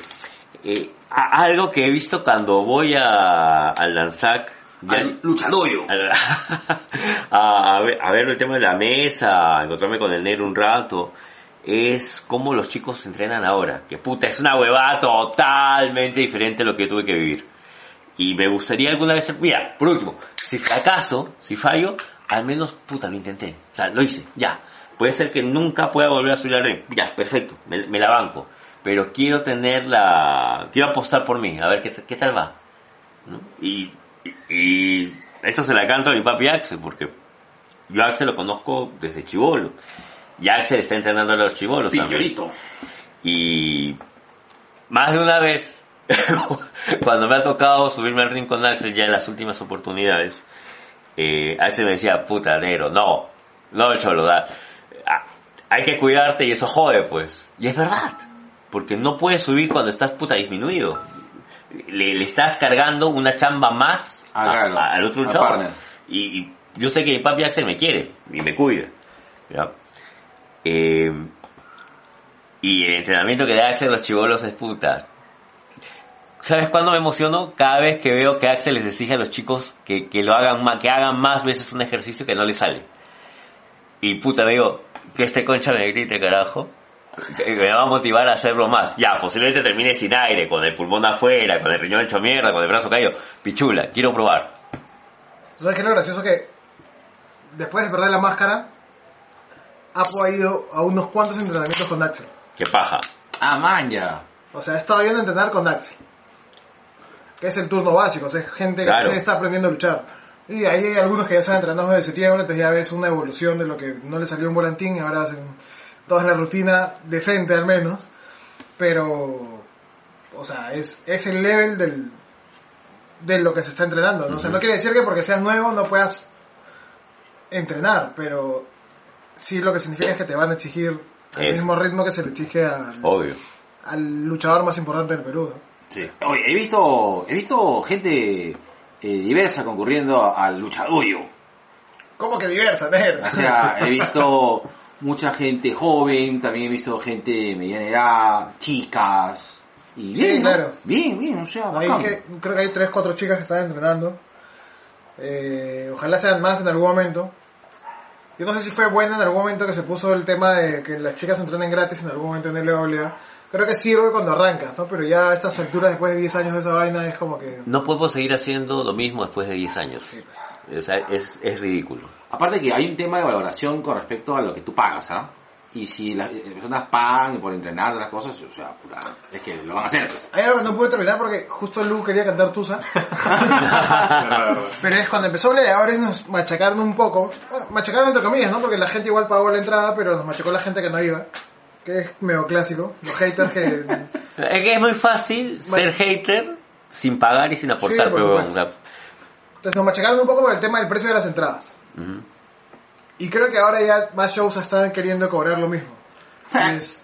eh, algo que he visto cuando voy a, al Lanzac. ya- Al luchadoyo. al- a, a ver, a ver el tema de la mesa, encontrarme con el negro un rato, es cómo los chicos se entrenan ahora. Que puta, es una huevada totalmente diferente a lo que tuve que vivir. Y me gustaría alguna vez, mira, por último, si fracaso, si fallo, al menos, puta, lo intenté. O sea, lo hice, ya. Puede ser que nunca pueda volver a subir al ring. Ya, perfecto, me, me la banco. Pero quiero tener la... Quiero apostar por mí, a ver qué, qué tal va. ¿no? Y, y, y esto se la canto a mi papi Axel, porque yo a Axel lo conozco desde chivolo. Y Axel está entrenando a los chivolos también. Señorito. Y más de una vez, cuando me ha tocado subirme al ring con Axel ya en las últimas oportunidades, eh, Axel me decía, puta negro, no, no cholo, da, hay que cuidarte y eso jode pues. Y es verdad, porque no puedes subir cuando estás puta disminuido. Le, le estás cargando una chamba más Ah, a- claro, a- al otro luchador. Y, y yo sé que mi papi Axel me quiere y me cuida. ¿ya? Eh, y el entrenamiento que da Axel a los chivolos es puta. ¿Sabes cuándo me emociono? Cada vez que veo que Axel les exige a los chicos que, que lo hagan más, que hagan más veces un ejercicio que no les sale. Y puta, me digo, que este concha me grite, carajo. que me va a motivar a hacerlo más. Ya, posiblemente termine sin aire, con el pulmón afuera, con el riñón hecho mierda, con el brazo caído. Pichula, quiero probar. ¿Sabes qué es lo gracioso? Que después de perder la máscara, Apo ha ido a unos cuantos entrenamientos con Axel. Qué paja. Ah, man, ya. O sea, ha estado yendo a entrenar con Axel. Que es el turno básico, o sea, es gente que Claro. está aprendiendo a luchar. Y ahí hay algunos que ya se han entrenado desde septiembre, entonces ya ves una evolución de lo que no le salió un volantín y ahora hacen toda la rutina decente al menos. Pero, o sea, es, es el level del, de lo que se está entrenando. ¿no? O sea, no quiere decir que porque seas nuevo no puedas entrenar, pero sí lo que significa es que te van a exigir al mismo ritmo que se le exige al, Obvio. al luchador más importante del Perú. ¿no? Sí. Oye, he visto, he visto gente eh, diversa concurriendo al luchadorio. ¿Cómo que diversa? O sea, he visto mucha gente joven, también he visto gente de mediana edad, chicas. Y Sí, bien, ¿no? claro. Bien, bien, o sea, bacán. que- creo que hay 3, 4 chicas que están entrenando. Eh, ojalá sean más en algún momento. Yo no sé si fue bueno en algún momento que se puso el tema de que las chicas entrenen gratis en algún momento en LWA. Creo que sirve cuando arrancas, ¿no? Pero ya a estas alturas, después de 10 años de esa vaina, es como que... No podemos seguir haciendo lo mismo después de 10 años. O sea, es, es ridículo. Aparte que hay un tema de valoración con respecto a lo que tú pagas, ¿ah? Y si las eh, personas pagan por entrenar las cosas, o sea, puta, es que lo van a hacer. pues. Hay algo que no pude terminar porque justo Lu quería cantar Tusa. Pero es cuando empezó Bleadores nos machacaron un poco. Bueno, machacaron entre comillas, ¿no? Porque la gente igual pagó la entrada, pero nos machacó la gente que no iba. Que es medio clásico. Los haters que... Es que es muy fácil Bueno. ser hater sin pagar y sin aportar, Sí, pero supuesto. o sea, Entonces nos machacaron un poco por el tema del precio de las entradas. Y creo que ahora ya más shows están queriendo cobrar lo mismo. Es-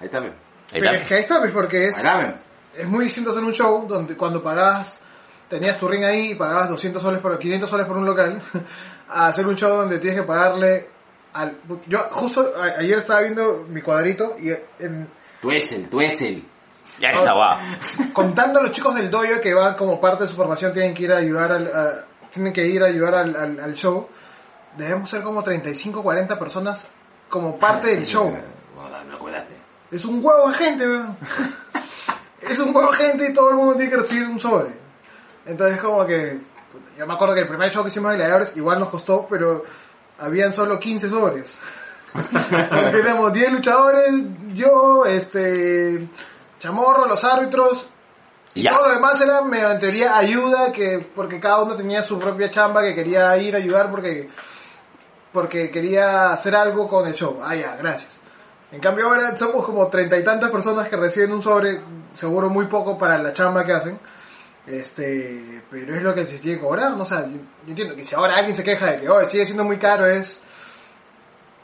Ahí está, bien. Ahí pero está. es que ahí está, pues, porque Ahí es, es muy distinto hacer un show donde cuando pagabas, tenías tu ring ahí y pagabas 200 soles por, 500 soles por un local, a hacer un show donde tienes que pagarle al... Yo justo a- ayer estaba viendo mi cuadrito y en, Tú es el, tú es el. Ya está, va. contando a los chicos del dojo que van como parte de su formación tienen que ir a ayudar al, a- tienen que ir a ayudar al, al- al show debemos ser como 35 40 personas como parte del show es un huevo de gente weón. es un huevo de gente y todo el mundo tiene que recibir un sobre entonces como que yo me acuerdo que el primer show que hicimos de gladiadores igual nos costó pero habían solo 15 sobres éramos 10 luchadores yo este chamorro los árbitros y Ya. todo lo demás era, me teoría, ayuda, que porque cada uno tenía su propia chamba, que quería ir a ayudar porque, porque quería hacer algo con el show. Ah, ya, gracias. En cambio ahora somos como treinta y tantas personas que reciben un sobre, seguro muy poco para la chamba que hacen. Este, pero es lo que se tiene que cobrar, ¿no? O sea, yo, yo entiendo que si ahora alguien se queja de que, oh, sigue siendo muy caro, es,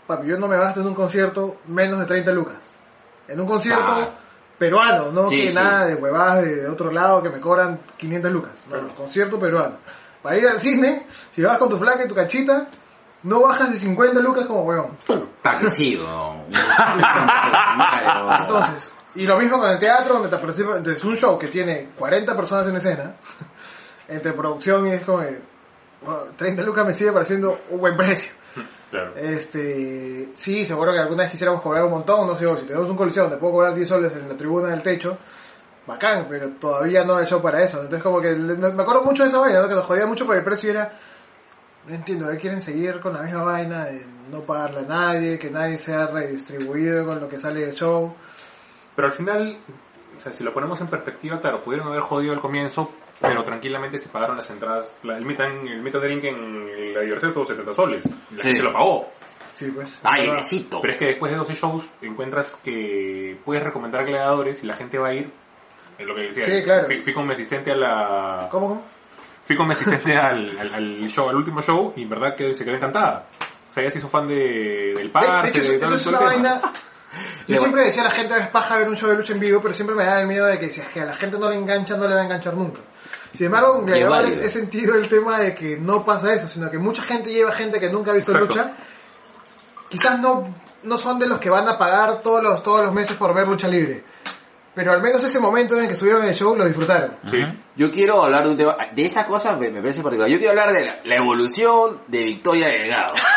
papi, yo no me gasto en un concierto menos de 30 lucas. En un concierto Claro. peruano, no Sí, que sí. nada de huevadas de otro lado que me cobran 500 lucas. No, concierto peruano. Para ir al cine, si vas con tu flaca y tu cachita, no bajas de 50 lucas como huevón. Está que sí, weón. Entonces, y lo mismo con el teatro, donde te participa, entonces un show que tiene 40 personas en escena, entre producción y es como, que, wow, 30 lucas me sigue pareciendo un buen precio. Claro. Este, sí, seguro que alguna vez quisiéramos cobrar un montón, no sé, si tenemos un coliseo donde puedo cobrar 10 soles en la tribuna del techo, bacán, pero todavía no hay show para eso. Entonces como que me acuerdo mucho de esa vaina, ¿no? que nos jodía mucho por el precio y era, no entiendo, ¿eh? quieren seguir con la misma vaina de no pagarle a nadie, que nadie sea redistribuido con lo que sale del show. Pero al final, o sea, si lo ponemos en perspectiva, claro, pudieron haber jodido al comienzo, pero tranquilamente se pagaron las entradas. La- el meet and, el meet and drink en la diversión tuvo 70 soles. La Sí. gente lo pagó. Sí, pues. Besito. Pero es que después de 12 shows encuentras que puedes recomendar gladiadores y la gente va a ir. Es lo que decía. Sí, claro. Fui, fui con mi asistente a la. ¿Cómo, cómo? Fui con mi asistente al, al, al show, al último show, y en verdad que se quedó encantada. O sea, ella se hizo fan de, del De, parche, de hecho, de eso, eso es una tema. vaina. Yo siempre decía a la gente, es paja ver un show de lucha en vivo, pero siempre me da el miedo de que si es que a la gente no le engancha, no le va a enganchar nunca. Sin embargo, en Gladiadores he sentido el tema de que no pasa eso, sino que mucha gente lleva gente que nunca ha visto Exacto. lucha. Quizás no, no son de los que van a pagar todos los, todos los meses por ver lucha libre. Pero al menos ese momento en que estuvieron en el show lo disfrutaron. Sí. Yo quiero hablar de un tema, de esa cosa me, me parece particular. Yo quiero hablar de la, la evolución de Victoria Delgado.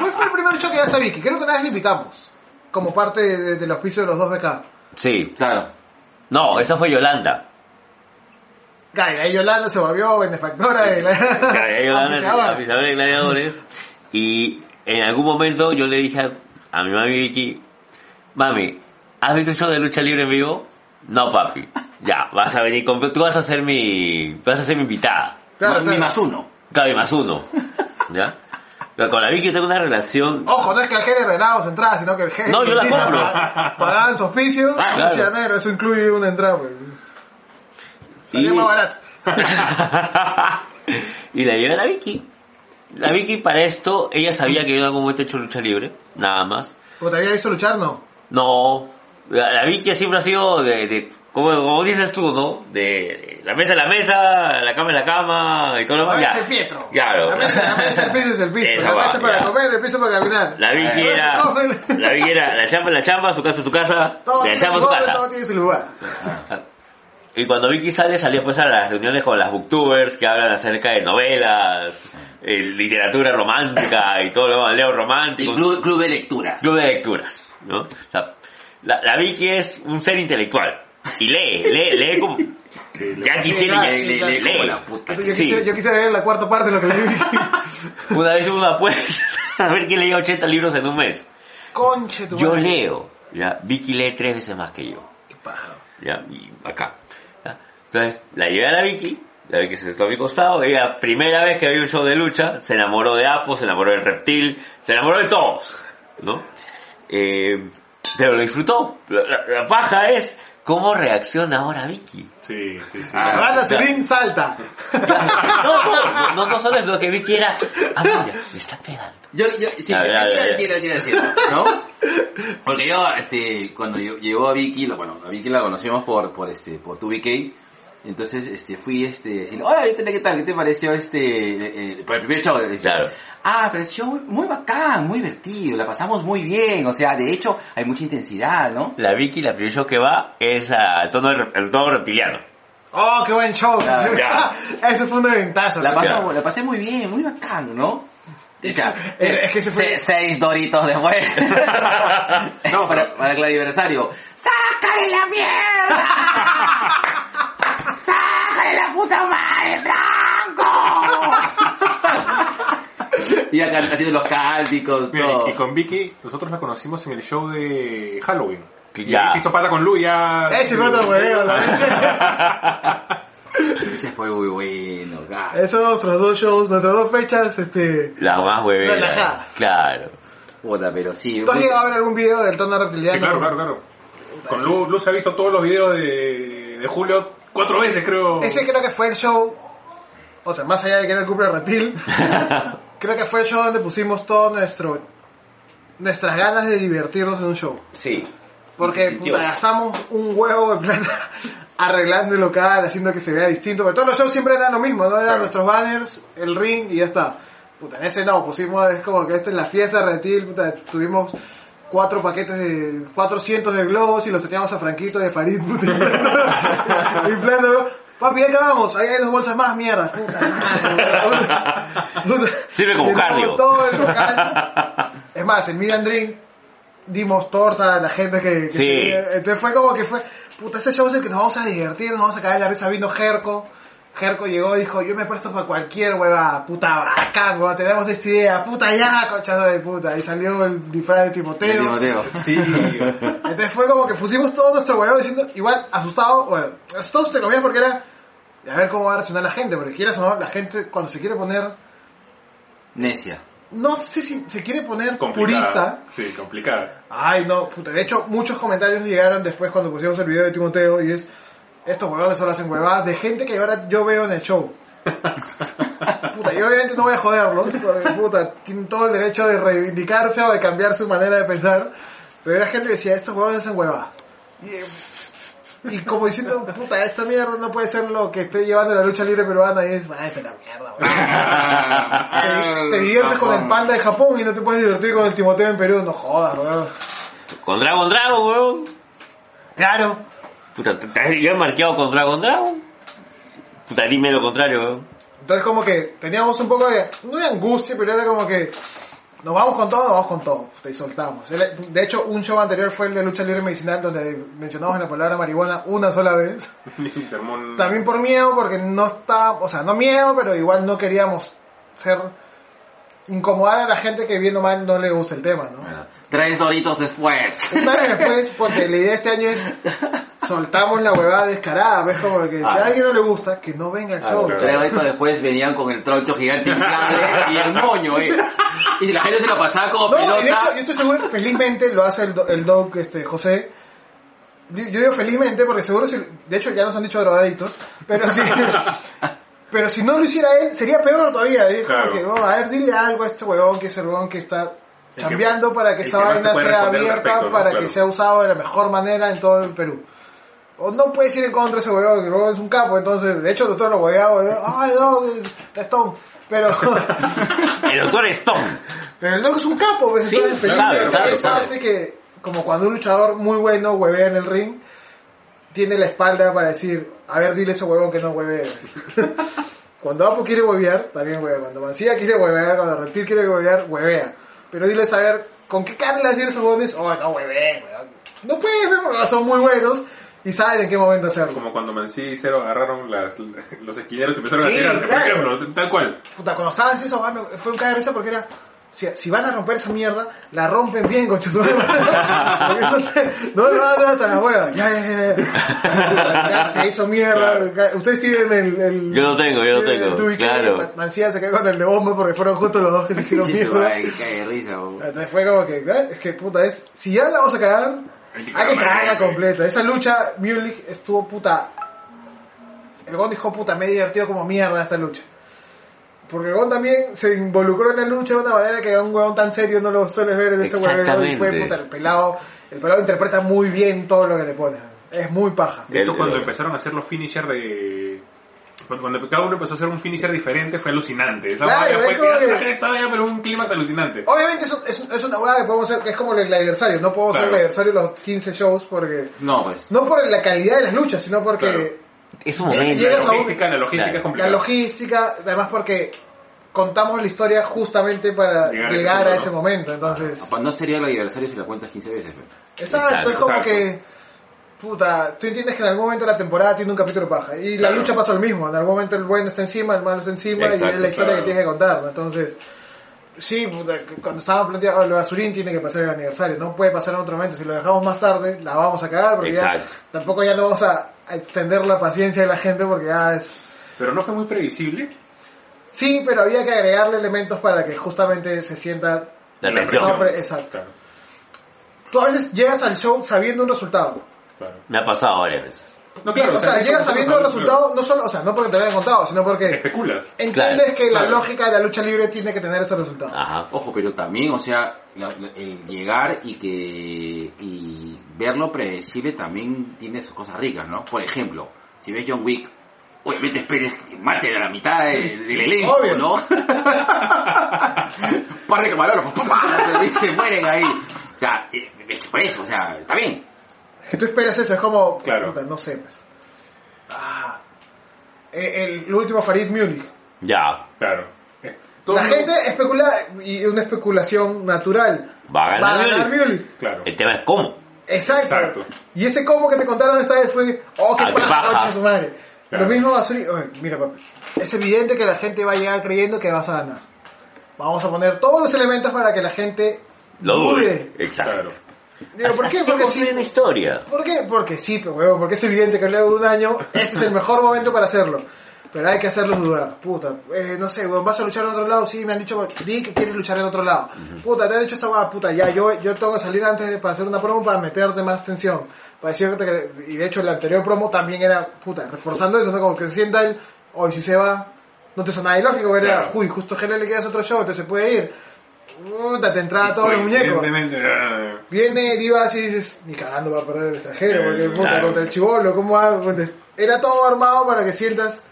¿Cuál fue el primer show que ya está Vicky. Creo que una vez le invitamos. Como parte de- del auspicio de los dos BK. Sí. Claro. No, esa fue Yolanda. Claro, y ahí Yolanda se volvió benefactora de la... Ella auspiciadora. oficiadora de gladiadores. Y en algún momento yo le dije a, a mi mami Vicky, mami, ¿has visto un show de lucha libre en vivo? No, papi. Ya, vas a venir con... Tú vas a ser mi... Vas a ser mi invitada. Claro, Mi claro. más uno. Claro, y más uno. ¿Ya? Pero con la Vicky tengo una relación... Ojo, no es que el jefe regalaba su entrada, sino que el jefe... No, yo la compro. pag- Pagaban su auspicio, Ah, y claro. negro, eso incluye una entrada, pues. Salía Y- más barato. y la llevé a la Vicky. La Vicky para esto, ella sabía que yo en algún momento he hecho lucha libre, nada más. ¿O te había visto luchar? No. No, la, la Vicky siempre ha sido de, de como, como dices tú, ¿no? De la mesa a la mesa, la cama a la cama y todo lo La demás. mesa ya. es el Pietro. Claro. La mesa, la mesa, el piso es el piso. Esa la va, mesa para ya. comer, el piso para caminar. La Vicky era, la Vicky era, la chamba la chamba, su casa es su casa, Todo la chamba su su casa. todo tiene su lugar. Y cuando Vicky sale, salía pues a las reuniones con las booktubers que hablan acerca de novelas, eh, literatura romántica y todo lo demás, leo Y romántico, club, club de lectura. club de lecturas, ¿no? O sea, la, la Vicky es un ser intelectual y lee, lee, lee como... Ya quisiera, ya- lee, lee, Como lee. la puta. Yo Sí. quisiera, yo quisiera leer la cuarta parte de lo que leí. Una vez hubo una apuesta a ver quién leía 80 libros en un mes. Conche tu Yo madre. leo, ya, Vicky lee tres veces más que yo. Qué paja. ya, y acá. ¿ya? Entonces, la llevé a la Vicky, la Vicky se sentó a mi costado, ella, primera vez que había un show de lucha, se enamoró de Apo, se enamoró del reptil, se enamoró de todos, ¿no? Eh, pero lo disfrutó. La, la- la paja es cómo reacciona ahora Vicky. Sí, sí, sí. Ah, ya. Celine, salta. No, no, no, no solo es lo que Vicky era, ah, mira, me está pegando. Yo, yo, sí, yo ya, quiero ya. decirlo, quiero decirlo, ¿no? Porque yo, este, cuando yo, llegó a Vicky, bueno, a Vicky la conocimos por, por este, por 2BK, entonces, este, fui, este, diciendo, hola, Vicky, ¿qué tal? ¿Qué te pareció, este, por el primer show? Claro. Ah, pareció muy, muy bacán, muy divertido, la pasamos muy bien, o sea, de hecho, hay mucha intensidad, ¿no? La Vicky, la primer show que va es al tono, al tono reptiliano. Oh, qué buen show. Claro. Ese fue una ventaza. La, la pasé muy bien, muy bacán, ¿no? O sea, es que se fue- se- seis doritos después. no, para, para el aniversario. ¡Sácale la mierda! ¡Sácale la puta madre, Franco! y acá haciendo los cánticos, Mira, todo. y con Vicky, nosotros la conocimos en el show de Halloween. Y Ya. se hizo pata con Lu ya. Ese fue otro hueveo. Ese fue muy bueno, gato. Esos son nuestros dos shows, nuestras dos fechas, este... La más huevera. Relajadas. Claro. Puta, pero sí. ¿Tú has llegado a ver algún video del tono reptiliano? Sí, claro, claro, claro. Con Lu, Lu se ha visto todos los videos de, de Julio cuatro veces, creo. Ese creo que fue el show, o sea, más allá de que era el cumple reptil, creo que fue el show donde pusimos todo nuestro, nuestras ganas de divertirnos en un show. Sí. Porque puta, gastamos un huevo de plata arreglando el local, haciendo que se vea distinto. Porque todos los shows siempre eran lo mismo, ¿no? Eran Claro. nuestros banners, el ring y ya está. Puta, en ese no, pusimos, es como que esta es la fiesta de Reptil, puta, tuvimos cuatro paquetes de, cuatro cientos de globos y los teníamos a Franquito de Farid, inflándolo. Papi, ya acabamos, ahí hay dos bolsas más, mierda. Puta. Sirve como cardio. todo el. Es más, en Mid and Drink dimos torta a la gente que, que Sí. se- entonces fue como que fue puta este show es el que nos vamos a divertir nos vamos a caer la risa vino Jerko Jerko llegó y dijo yo me presto para cualquier hueva puta acá hueva, tenemos esta idea puta ya conchazo de puta y salió el disfraz de Timoteo, El Timoteo. Sí. entonces fue como que pusimos todo nuestro huevo diciendo igual asustado bueno asustados te comías porque era a ver cómo va a reaccionar la gente porque quieras o no la gente cuando se quiere poner Necia. no sé si se quiere poner purista complicada. Sí, complicada. Ay, no, puta. De hecho, muchos comentarios llegaron después cuando pusimos el video de Timoteo y es, estos huevones solo hacen huevadas de gente que ahora yo veo en el show. puta, yo obviamente no voy a joderlos, porque puta, tienen todo el derecho de reivindicarse o de cambiar su manera de pensar, pero era gente que decía, estos huevones hacen huevadas. Y, eh, y como diciendo, puta, esta mierda no puede ser lo que esté llevando la lucha libre peruana y es, ah, esa es la mierda, weón". Te, te diviertes con el panda de Japón y no te puedes divertir con el Timoteo en Perú, no jodas, weón. Con Dragon Dragon, weón. Claro. Puta, ¿te- te- yo he marqueado con Dragon Dragon. Puta, dime lo contrario. Entonces como que teníamos un poco de, no de angustia, pero era como que, nos vamos con todo, nos vamos con todo, y soltamos. De hecho, un show anterior fue el de lucha libre medicinal donde mencionamos la palabra marihuana una sola vez. También por miedo, porque no está, o sea, no miedo, pero igual no queríamos ser incomodar a la gente que viendo mal no le gusta el tema, ¿no? Bueno, Tres doritos después. Año después, ponte, la idea de este año es soltamos la huevada descarada, ves como que si a alguien no le gusta, que no venga al show. claro. Tres doritos después venían con el troncho gigante inflable y el moño, eh. Y si la gente se lo pasaba como No, y de hecho, pelota. yo estoy seguro que felizmente lo hace el, do- el doc este, José. Yo digo felizmente porque seguro, si, de hecho ya nos han dicho drogadictos, pero si, pero si no lo hiciera él, sería peor todavía. Dijo Claro. que, oh, a ver, dile algo a este huevón, que es el huevón que está que- cambiando para que el esta que vaina sea abierta, respecto, ¿no? para Claro. que sea usado de la mejor manera en todo el Perú. O no puedes ir en contra de ese huevón, que el es un capo, entonces, de hecho, nosotros lo hueveamos, ¿no? ay, no, está Stone. Pero, El doctor Stone. pero el loco es un capo, pues Sí, entonces sabe, felizmente sabe, eso sabe. hace que, como cuando un luchador muy bueno huevea en el ring, tiene la espalda para decir, a ver, dile a ese huevón que no huevea. cuando Apo quiere huevear, también huevea. Cuando Mancilla quiere huevear, cuando Reptil quiere huevear, huevea. Pero dile a saber con qué cara le hacen esos huevones, oh, no hueveen, weón. No puedes ver porque son muy buenos y saben en qué momento hacerlo. Como cuando Mancí y Cero agarraron las, los esquineros y empezaron Sí, a claro. por ejemplo, tal cual. Puta, cuando estaban así, eso, fue un caer porque era. Si, si van a romper esa mierda, la rompen bien, con Porque no sé, no le van a dar hasta la hueva. Ya, ya, Se hizo mierda. Ustedes tienen el. el Yo lo tengo, yo lo tienen tengo, claro. Man- Mancilla se quedó con el de bomba porque fueron justo los dos que se hicieron Sí, mierda. ay, cae risa. Entonces fue como que, claro, es que puta, es. Si ya la vamos a cagar, Hay que cagarla, eh. completa. Esa lucha, Mulich estuvo puta. El Gon dijo puta, me he divertido como mierda esta lucha. Porque el Gon también se involucró en la lucha de una manera que a un huevón tan serio no lo sueles ver en este huevón. Y fue puta, el pelado. El pelado interpreta muy bien todo lo que le pone. Es muy paja. De hecho, cuando el- empezaron a hacer los finisher de... Cuando, cada uno empezó a hacer un finisher diferente, fue alucinante. Esa Claro, fue que que- estaba ya, pero un clima alucinante. Obviamente es, es, un- es una hueá que podemos hacer, que es como el aniversario. No podemos hacer el aniversario los 15 shows porque... No, pues. No por la calidad de las luchas, sino porque... Claro. Es un momento. Llegas La logística, la logística Claro. es La complicada. logística, además porque contamos la historia justamente para Llegar llegar, a ese momento. Entonces, Pues no sería el aniversario si la cuentas 15 veces, exacto, es como exacto. que, puta, tú entiendes que en algún momento la temporada tiene un capítulo paja. Y la lucha pasa lo mismo, en algún momento el bueno está encima, el malo está encima, y es la historia claro. que tienes que contar. ¿no? Entonces, sí, puta, cuando estábamos planteando lo de Azurín tiene que pasar el aniversario, no puede pasar en otro momento. Si lo dejamos más tarde, la vamos a cagar, porque ya tampoco ya no vamos a, a extender la paciencia de la gente, porque ya es. Pero no fue muy previsible. Sí, pero había que agregarle elementos para que justamente se sienta... La tensión. Exacto. Claro, Tú a veces llegas al show sabiendo un resultado. claro. Me ha pasado varias veces. No, claro, o sea, llegas sabiendo el resultado, no solo, o sea, no porque te lo hayan contado, sino porque Especulas. entiendes Claro, que la claro. lógica de la lucha libre tiene que tener esos resultados. Ajá. Ojo, pero también, o sea, la- la- el llegar y que y verlo predecible también tiene sus cosas ricas, ¿no? Por ejemplo, si ves John Wick, obviamente esperes que mate a la mitad de- del elenco, Obvio. ¿no? Par de camarógrafos, ¡pum! se, mueren ahí. O sea, eh, es que por eso, o sea, está bien. Es que tú esperas eso, es como, Claro. puta, no sé, pues. Ah, Eh, el, el último Farid Munich. Ya. Claro. Eh, todo La gente especula, y una especulación natural. Va a ganar Munich. Munich. Claro. El tema es cómo. Exacto. Exacto. Y ese combo que te contaron esta vez fue, oh, qué Ah, paja, su madre. Claro. Lo mismo mira papi, es evidente que la gente va a llegar creyendo que vas a ganar. Vamos a poner todos los elementos para que la gente Lo dude. Exacto. Claro. Digo, ¿por qué? Así Porque sí. una historia. ¿Por qué? Porque sí, pero huevo, porque es evidente que luego de un año este es el mejor momento para hacerlo. Pero hay que hacerlos dudar. Puta, eh, no sé, weón, vas a luchar en otro lado. Sí, me han dicho, di que quieres luchar en otro lado. Puta, te han dicho esta hueá, puta, ya, yo, yo tengo que salir antes de, para hacer una promo para meterte más tensión. Para decirte que, y de hecho, el anterior promo también era, puta, reforzando eso, ¿no? Como que se sienta él, hoy si se va, no te suena ilógico, era, uy, justo Gele le quedas otro show, te se puede ir. Puta, te entraba todos los muñecos. Viene Divas y dices, ni cagando va a perder el extranjero, porque puta, claro. contra el chivolo, ¿cómo va? Pues, Era todo armado para que sientas,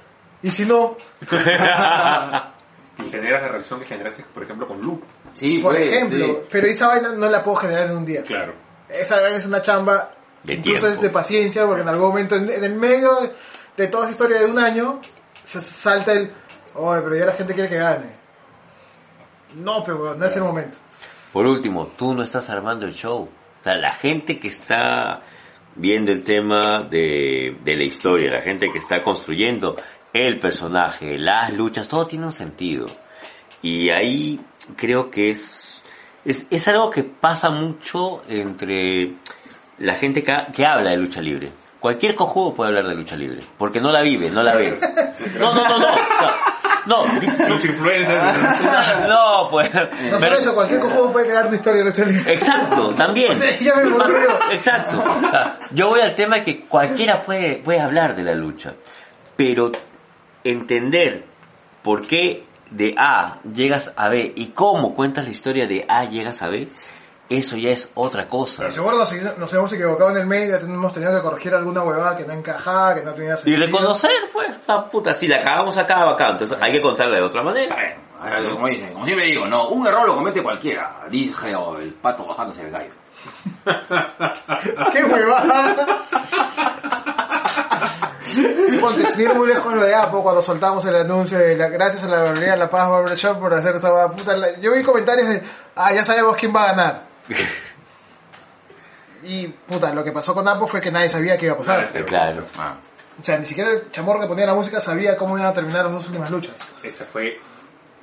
y si no, y generas la reacción que generaste, por ejemplo, con Luke. Sí, por ejemplo, sí. pero esa vaina no la puedo generar en un día. Claro. Esa vaina es una chamba, De incluso tiempo. es de paciencia, porque en algún momento, en, en el medio de, de toda esa historia de un año, se salta el, oye, pero ya la gente quiere que gane. No, pero weón, no es el momento. Por último, tú no estás armando el show. O sea, la gente que está viendo el tema de, de la historia, la gente que está construyendo el personaje, las luchas, todo tiene un sentido. Y ahí creo que es, es, es algo que pasa mucho entre la gente que, que habla de lucha libre. Cualquier cojudo puede hablar de lucha libre, porque no la vive, no la ve. No, no, no, no. No, Los influencers. no pues. No pero- solo eso, cualquier cojudo puede crear una historia de. Exacto, también. O sea, ya me volvió. Exacto. Yo voy al tema de que cualquiera puede, puede hablar de la lucha, pero entender por qué de A llegas a B y cómo cuentas la historia de A llegas a B, eso ya es otra cosa. Pero seguro nos, nos hemos equivocado en el medio, hemos tenido que corregir alguna huevada que no encajaba, que no tenía Y sentido. reconocer, pues, ah, puta, si la cagamos acá, acá, entonces hay que contarla de otra manera. Bueno, como, dicen, como siempre digo, no, un error lo comete cualquiera, dije oh, el pato bajándose del gallo. ¡Qué huevada! Ponte, sin ir muy lejos lo de Apo, cuando soltamos el anuncio de la, gracias a la Barbería La Paz Barbershop por hacer esta puta. la- yo vi comentarios de, ah, ya sabemos quién va a ganar. Y, puta, lo que pasó con Apo fue que nadie sabía qué iba a pasar. Claro. Claro. Ah. O sea, ni siquiera el chamorro que ponía la música sabía cómo iban a terminar las dos últimas luchas. Esta fue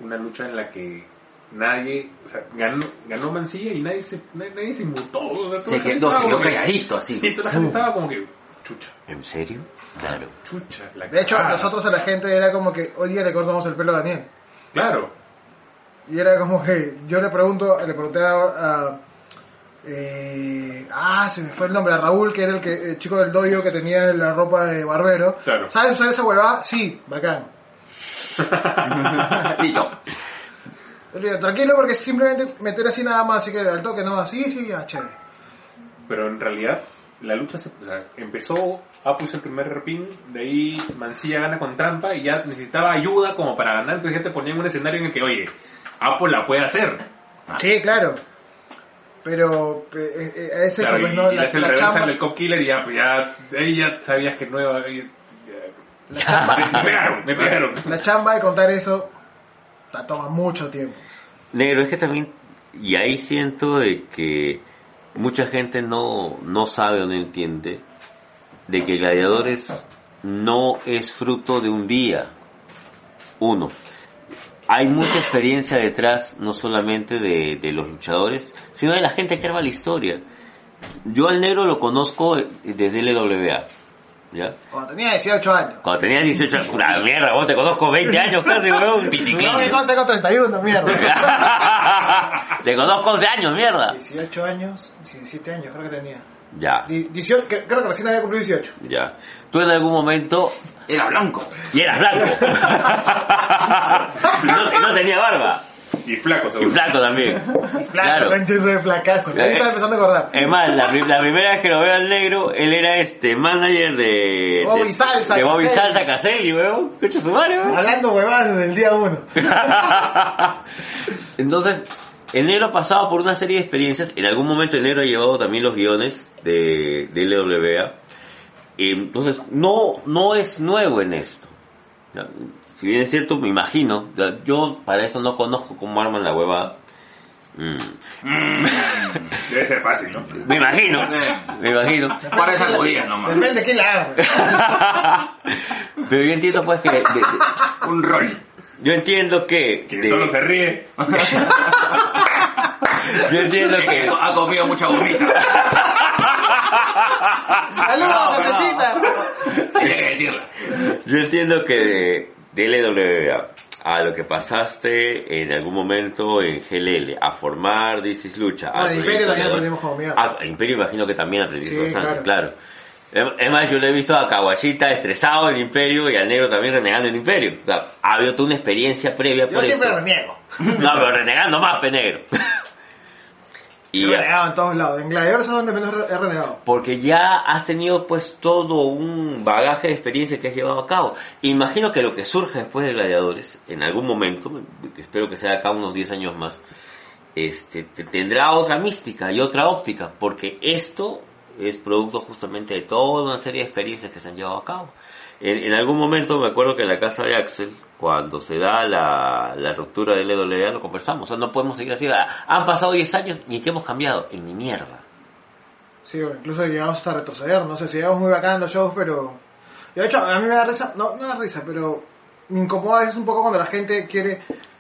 una lucha en la que nadie, o sea, ganó, ganó Mancilla y nadie se, nadie, nadie se inmutó. O sea, Se quedó, se quedó calladito así. Sí, toda la gente estaba como que, chucha, ¿En serio? Claro. chucha. La De hecho, nosotros a la gente era como que hoy día le cortamos el pelo a Daniel. Claro, Y era como que yo le pregunto, le pregunté a, a- eh, ah, se me fue el nombre, a Raúl, que era el, que, el chico del doyo que tenía la ropa de barbero. Claro. ¿Sabes usar esa huevada? Sí, bacán. Listo. Tranquilo porque simplemente meter así nada más, así que al toque no, así, sí, ya, chévere. pero en realidad la lucha se, o sea, empezó, Apu hizo el primer pin, de ahí Mancilla gana con trampa y ya necesitaba ayuda como para ganar, entonces ya te ponían un escenario en el que, oye, Apu la puede hacer. Sí, claro. Pero eh, eh, es eso, Claro, pues no, y la, chamba, el Cop Killer y ya, pues ya, de ahí ya sabías que no iba a... ya- la chamba, Me pegaron, me pegaron. la chamba de contar eso la toma mucho tiempo. Negro, es que también, y ahí siento de que mucha gente no, no sabe o no entiende de que Gladiadores no es fruto de un día. Uno, hay mucha experiencia detrás, no solamente de, de los luchadores, sino de la gente que arma la historia. Yo al negro lo conozco desde LWA, ¿ya? Cuando tenía 18 años. Cuando tenía 18 años, ¡Pura mierda, vos te conozco 20 años casi, weón. No, no, tengo 31, mierda. te conozco 11 años, mierda. 18 años, 17 años creo que tenía. Ya, Di- 18, que- creo que recién había cumplido 18. ya. Tú en algún momento Era blanco. y eras blanco. y, no, y no tenía barba. Y flaco, Y seguro. flaco también. Flaco, Claro. de flacazo. Ahí estaba empezando a acordar. Es más, la, la primera vez que lo veo al negro, él era este manager de... Bobby de, Salsa De Bobby Caselli. Salsa Caselli, weón. Escucha su madre, weón. Hablando huevadas desde el día 1. Entonces, el negro ha pasado por una serie de experiencias. En algún momento el negro ha llevado también los guiones de, de LWA. Y entonces, no, no es nuevo en esto. Si bien es cierto, me imagino. Yo para eso no conozco cómo arman la hueva. Mm. Debe ser fácil, ¿no? Me imagino. Me imagino. Para judías nomás. Depende de quién la haga. Pero yo entiendo pues que... de- de- Un rol. yo entiendo que... Que de- solo se ríe. yo entiendo que... Ha comido mucha gomita. ¡Saludos, Jefecita! Tenía que decirla. Yo entiendo que de, de LWA a lo que pasaste en algún momento en GLL, a formar Dices Lucha. Ah, de Imperio también aprendimos como mierda. Ah, a Imperio imagino que también aprendiste Sí, bastante, claro. Es es más, yo le he visto a Kawashita estresado en Imperio y a Negro también renegando en Imperio. O sea, ha habido toda una experiencia previa Yo por siempre eso. reniego. No, pero renegando más, pe negro. He y renegado en todos lados. En Gladiadores es donde menos he renegado. porque ya has tenido pues todo un bagaje de experiencia que has llevado a cabo. Imagino que lo que surge después de Gladiadores, en algún momento, espero que sea acá unos 10 años más, este, te- tendrá otra mística y otra óptica, porque esto es producto justamente de toda una serie de experiencias que se han llevado a cabo. En, en algún momento me acuerdo que en la casa de Axel, cuando se da la, la ruptura de LWA, lo conversamos. O sea, no podemos seguir así. "Ah, Han pasado 10 años y ¿qué hemos cambiado? En mi mierda. Sí, bueno, incluso llegamos hasta retroceder, no sé si llegamos muy bacán en los shows, pero... De hecho, a mí me da risa, no, no da risa, pero me incomoda a veces un poco cuando la gente quiere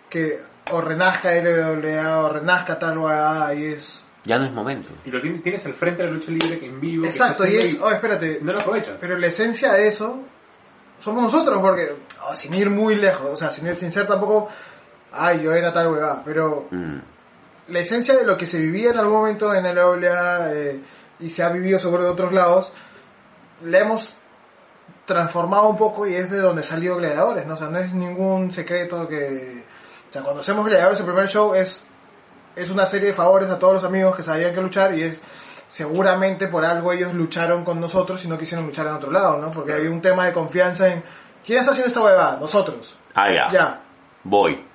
que o renazca LWA o renazca tal o y es... Ya no es momento. Y lo tienes, al frente de la lucha libre que en vivo. que Exacto, y es... Oh, espérate, No lo aprovechas. pero la esencia de eso somos nosotros, porque oh, sin ir muy lejos, o sea, sin, ir- sin ser tampoco, ay, yo era tal huevada, pero Mm. la esencia de lo que se vivía en algún momento en el OLA eh, y se ha vivido seguro de otros lados, la hemos transformado un poco y es de donde salió Gladiadores, ¿no? O sea, no es ningún secreto que... O sea, cuando hacemos Gladiadores el primer show es, es una serie de favores a todos los amigos que sabían que luchar y es seguramente por algo ellos lucharon con nosotros y no quisieron luchar en otro lado, ¿no? Porque había un tema de confianza en... ¿Quién está haciendo esta huevada? Nosotros. Ah, ya. Ya. Voy.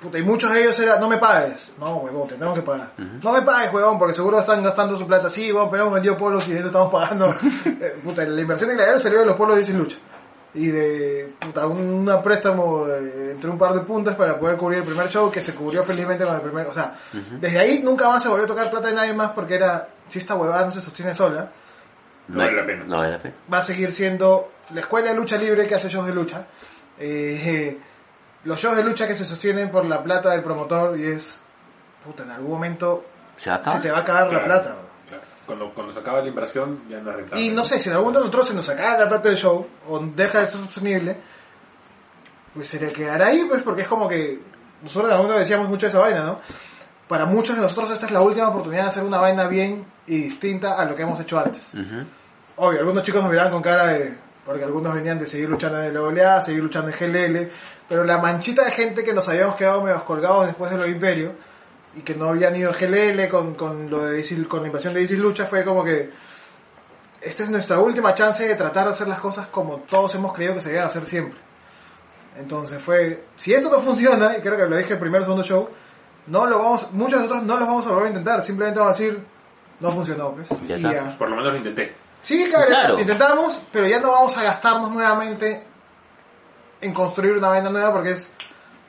Puta, y muchos de ellos era, no me pagues. No, huevón, te tengo que pagar. No me pagues, huevón, porque seguro están gastando su plata. Sí, huevón, pero hemos vendido polos y de eso estamos pagando. Eh, puta, la inversión de Gladiador salió de los polos de Sin Lucha. Y de, puta, un préstamo de- entre un par de puntas para poder cubrir el primer show que se cubrió felizmente con el primer, o sea, desde ahí nunca más se volvió a tocar plata de nadie más porque era, si esta huevada no se sostiene sola, No vale la pena. No vale la pena. va a seguir siendo la escuela de lucha libre que hace shows de lucha. Eh, los shows de lucha que se sostienen por la plata del promotor y es, puta, en algún momento Se te va a acabar la plata. Cuando, cuando se acaba la inversión ya no es rentable. Y no sé, si en algún momento nosotros se nos acaba la plata del show o deja de ser sostenible, pues se le quedará ahí, pues porque es como que nosotros en algún momento decíamos mucho de esa vaina, ¿no? Para muchos de nosotros esta es la última oportunidad de hacer una vaina bien y distinta a lo que hemos hecho antes. Ujú. Obvio, algunos chicos nos miraban con cara de... Porque algunos venían de seguir luchando en el OLA, seguir luchando en GLL, pero la manchita de gente que nos habíamos quedado medio colgados después de los imperios y que no habían ido a GLL con, con lo de DC con la invasión de DC Lucha fue como que esta es nuestra última chance de tratar de hacer las cosas como todos hemos creído que se deben hacer siempre. Entonces fue, si esto no funciona, y creo que lo dije el primer o segundo show, no lo vamos, muchos de nosotros no los vamos a volver a intentar, simplemente vamos a decir, no funcionó, pues. Ya Y está. Por lo menos lo intenté. Sí, claro, Claro. intentamos, pero ya no vamos a gastarnos nuevamente en construir una vaina nueva porque es...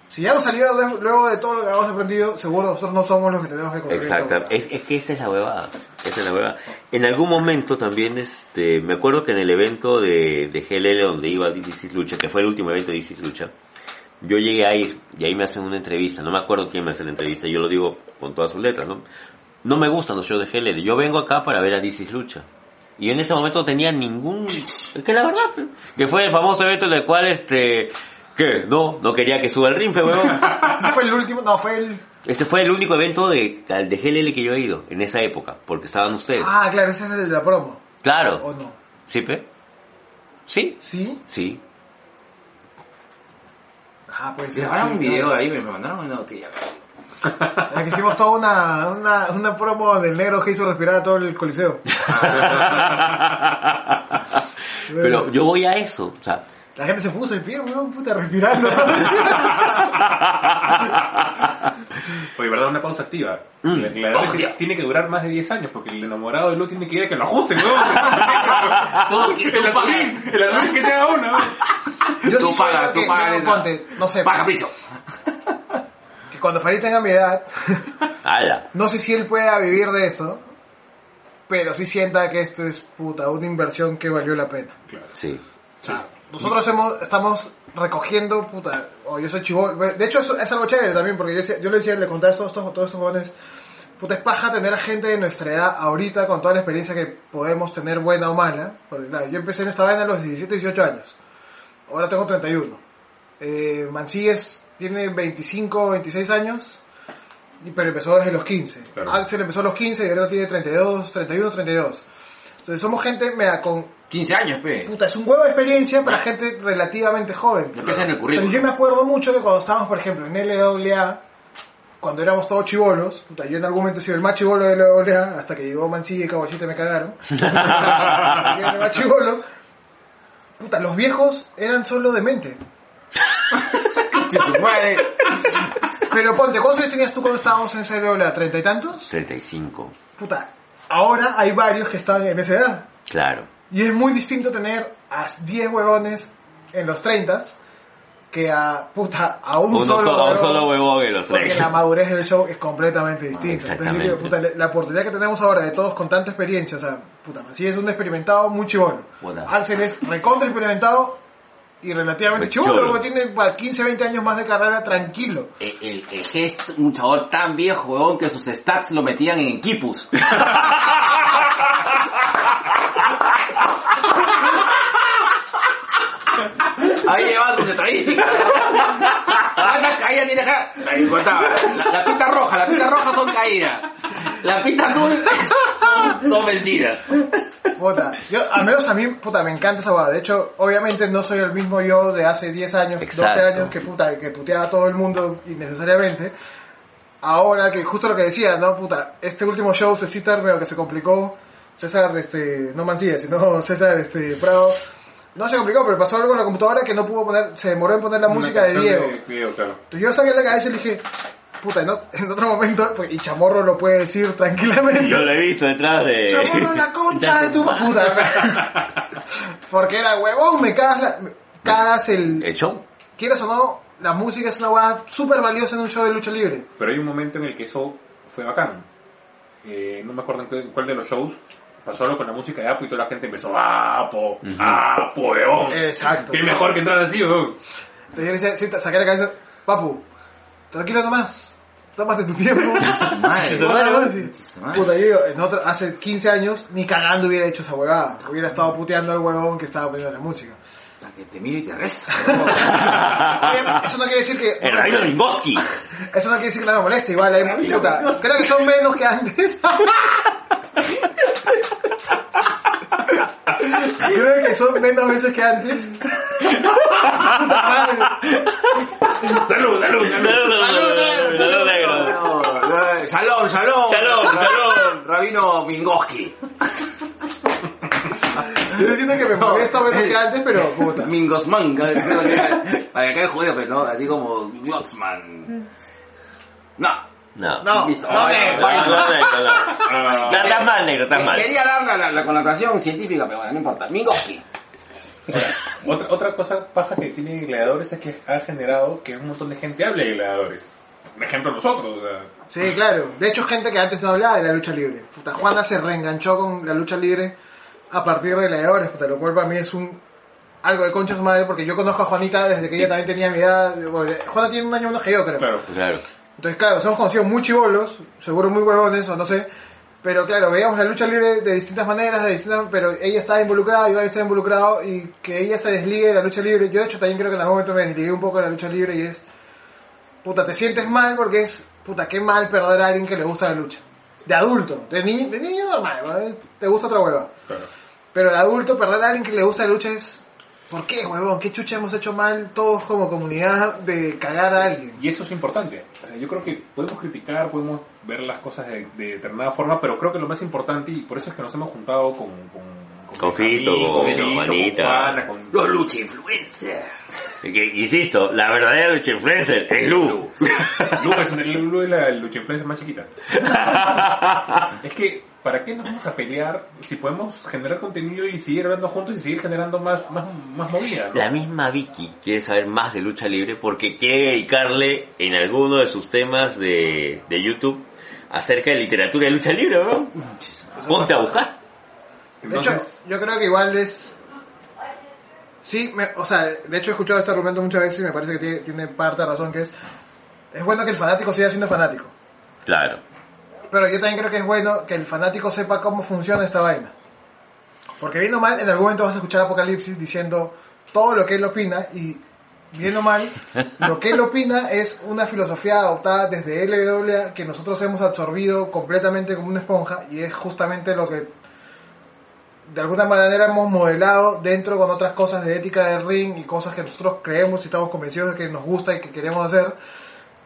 Si ya nos salió luego de todo lo que hemos aprendido, seguro nosotros no somos los que tenemos que construir. Exacto, todo. es, es que esa es la huevada, esa es la huevada. En algún momento también, este, me acuerdo que en el evento de, de GLL donde iba DC Lucha, que fue el último evento de DC Lucha, yo llegué a ir y ahí me hacen una entrevista, no me acuerdo quién me hace la entrevista, yo lo digo con todas sus letras, ¿no? No me gustan los shows de GLL, yo vengo acá para ver a DC Lucha. Y en ese momento no tenía ningún, es que la verdad, que fue el famoso evento en el cual este, ¿qué? No, no quería que suba el rinfe, huevón. Ese fue el último, no, fue el... Este fue el único evento de, de GLL que yo he ido en esa época, porque estaban ustedes. Ah, claro, ese es el de la promo. ¿O claro. no? ¿Sí, pe? ¿Sí? ¿Sí? Sí. Ah, pues. Grabaron sí, un video ahí, me mandaron uno que ya. Es que hicimos toda una, una, una promo del negro que hizo respirar a todo el coliseo. Pero yo voy a eso, o sea, La gente se puso de pie, weón, puta, respirando. Oye, ¿verdad? Una pausa activa. Mm. La- la- Oh, ya. tiene que durar más de 10 años porque el enamorado de Lu tiene que ir a que lo ajusten, ¿no? Todo el azulín, el azulín que se haga uno. Yo Tú sí pagas, lo tú que- pagas esa. ponte, no sé, Paga picho. que cuando Farid tenga mi edad, ala. no sé si él pueda vivir de eso, pero sí sienta que esto es puta, una inversión que valió la pena. Sí. O sea, nosotros hemos, estamos recogiendo, puta, o yo soy chivol. De hecho, eso es algo chévere también, porque yo, yo le decía, le contaba a todos estos, todos estos jóvenes, puta, es paja tener a gente de nuestra edad ahorita con toda la experiencia que podemos tener, buena o mala. Porque, claro, yo empecé en esta vaina a los 17, 18 años. Ahora tengo 31. Eh, Mancilles tiene 25, 26 años, pero empezó desde los 15. Claro. Axel empezó a los 15 y ahora tiene 32, 31, 32. Entonces somos gente mea, con 15 años, pe. Puta, es un huevo de experiencia para gente relativamente joven. Empieza en el Pero currículum. yo me acuerdo mucho que cuando estábamos, por ejemplo, en LWA, cuando éramos todos chivolos, puta, yo en algún momento he sido el más chivolo de LWA, hasta que llegó Manchilla y Caballito y me cagaron. yo era el más chivolo. Puta, los viejos eran solo de mente. Tu madre. Pero ponte, ¿cuántos años tenías tú cuando estábamos en LWA? ¿Treinta y tantos? 35. Puta, ahora hay varios que están en esa edad. Claro. Y es muy distinto tener a 10 huevones en los 30 que a, puta, a un Uno solo solo, un huevón, solo huevón en los Porque tres. la madurez del show es completamente distinta. Entonces, yo puta, la oportunidad que tenemos ahora de todos con tanta experiencia, o sea, puta, sí es un experimentado muy chivolo. Axel es recontra experimentado y relativamente Pues chivolo. porque tiene pa, 15, 20 años más de carrera tranquilo. El, el, el G es un chabón tan viejo, que sus stats lo metían en equipos. Ahí llevaba sus estadísticas. ¿Cuántas caídas tiene acá? Ahí contaba. La, la pita roja, la pita roja son caídas. La pita azul son, son vencidas. Puta, yo, al menos a mí, puta, me encanta esa boda. De hecho, obviamente no soy el mismo yo de hace 10 años, Exacto. 12 años que puta, que puteaba a todo el mundo innecesariamente. Ahora que justo lo que decía, ¿no? Puta, este último show de Citar veo que se complicó. César, este, no Mancilla, sino César, este, Prado. No se complicó, pero pasó algo con la computadora que no pudo poner, se demoró en poner la Una música de Diego. de Diego, claro. Entonces yo saqué la cabeza y le dije, puta, en, ot- en otro momento, pues, y Chamorro lo puede decir tranquilamente. Yo lo he visto detrás de... Chamorro la concha de tu puta. Porque era huevón, me cagas, la- me cagas el... ¿El show? Quieras o no, la música es una hueá súper valiosa en un show de lucha libre. Pero hay un momento en el que eso fue bacán. Eh, no me acuerdo en qué- en cuál de los shows pasó algo con la música de Apo y toda la gente empezó ¡Apo! ¡Apo, weón! Exacto. Qué mejor que entrar así, weón. Entonces yo le decía, saqué la cabeza, papu, tranquilo nomás, tómate tu tiempo. Madre. Puta, yo digo, en otro- hace 15 años ni cagando hubiera hecho esa huevada. Hubiera estado puteando al huevón que estaba poniendo la música. Hasta que te miro y te resta. Obviamente, Eso no quiere decir que... El Rabino Ringoski. Eso no quiere decir que no me moleste, igual, hay, puta, creo que son menos que antes. Creo que son menos veces que antes. ¡Salud, salud, salud! Salud negro. Shalom, shalom. Shalom, shalom. Rabino Mingoski. Yo siento que me molesto menos que antes, pero puta. Mingosman. Para que caiga judío, pero no, así como Glotzman. No. No. No, Listo. no, no, no. Ah, Ya Estás mal, negro, estás mal. Quería dar la, la, la connotación científica, pero bueno, no importa. Mingoski. otra, otra cosa paja que tiene Gladiadores es que ha generado que un montón de gente hable de Gladiadores. Por ejemplo, nosotros. O sea, Sí, claro. De hecho, gente que antes no hablaba de la lucha libre. Puta, Juana se reenganchó con la lucha libre a partir de Gladiadores, puta, lo cual para mí es un algo de concha su madre, porque yo conozco a Juanita desde que ella también tenía mi edad. Bueno, Juana tiene un año menos que yo, creo. claro. Claro. Entonces, claro, nos hemos conocido muy chivolos, seguro muy huevones o no sé, pero claro, veíamos la lucha libre de distintas maneras, de distintas, pero ella estaba involucrada, yo también estaba involucrado y que ella se desligue de la lucha libre. Yo de hecho también creo que en algún momento me desligué un poco de la lucha libre y es, puta, te sientes mal porque es, puta, qué mal perder a alguien que le gusta la lucha. De adulto, de niño, de niño normal, ¿no? te gusta otra hueva. claro. Pero de adulto perder a alguien que le gusta la lucha es, ¿por qué, huevón? ¿Qué chucha hemos hecho mal todos como comunidad de cagar a alguien? Y eso es importante. O sea, yo creo que podemos criticar, podemos ver las cosas de, de determinada forma, pero creo que lo más importante, y por eso es que nos hemos juntado con... Con, Con Benjamín, Fito, con Fito, Juanita. con Juana, con- Los lucha influencers. Y que, insisto, la verdadera lucha influencer es Lu. Lu es, Lu es la lucha influencer más chiquita. Es que, ¿para qué nos vamos a pelear si podemos generar contenido y seguir hablando juntos y seguir generando más, más, más movida? ¿no? La misma Vicky quiere saber más de lucha libre porque quiere dedicarle en alguno de sus temas de, de YouTube acerca de literatura de lucha libre, ¿no? Ponte a buscar. De hecho, yo creo que igual es... Sí, me- o sea, de hecho he escuchado este argumento muchas veces y me parece que tiene, tiene parte de razón que es... Es bueno que el fanático siga siendo fanático. Claro. Pero yo también creo que es bueno que el fanático sepa cómo funciona esta vaina. Porque bien o mal, en algún momento vas a escuchar Apocalipsis diciendo todo lo que él opina y bien o mal, lo que él opina es una filosofía adoptada desde LWA que nosotros hemos absorbido completamente como una esponja y es justamente lo que de alguna manera hemos modelado dentro con otras cosas de ética del ring y cosas que nosotros creemos y estamos convencidos de que nos gusta y que queremos hacer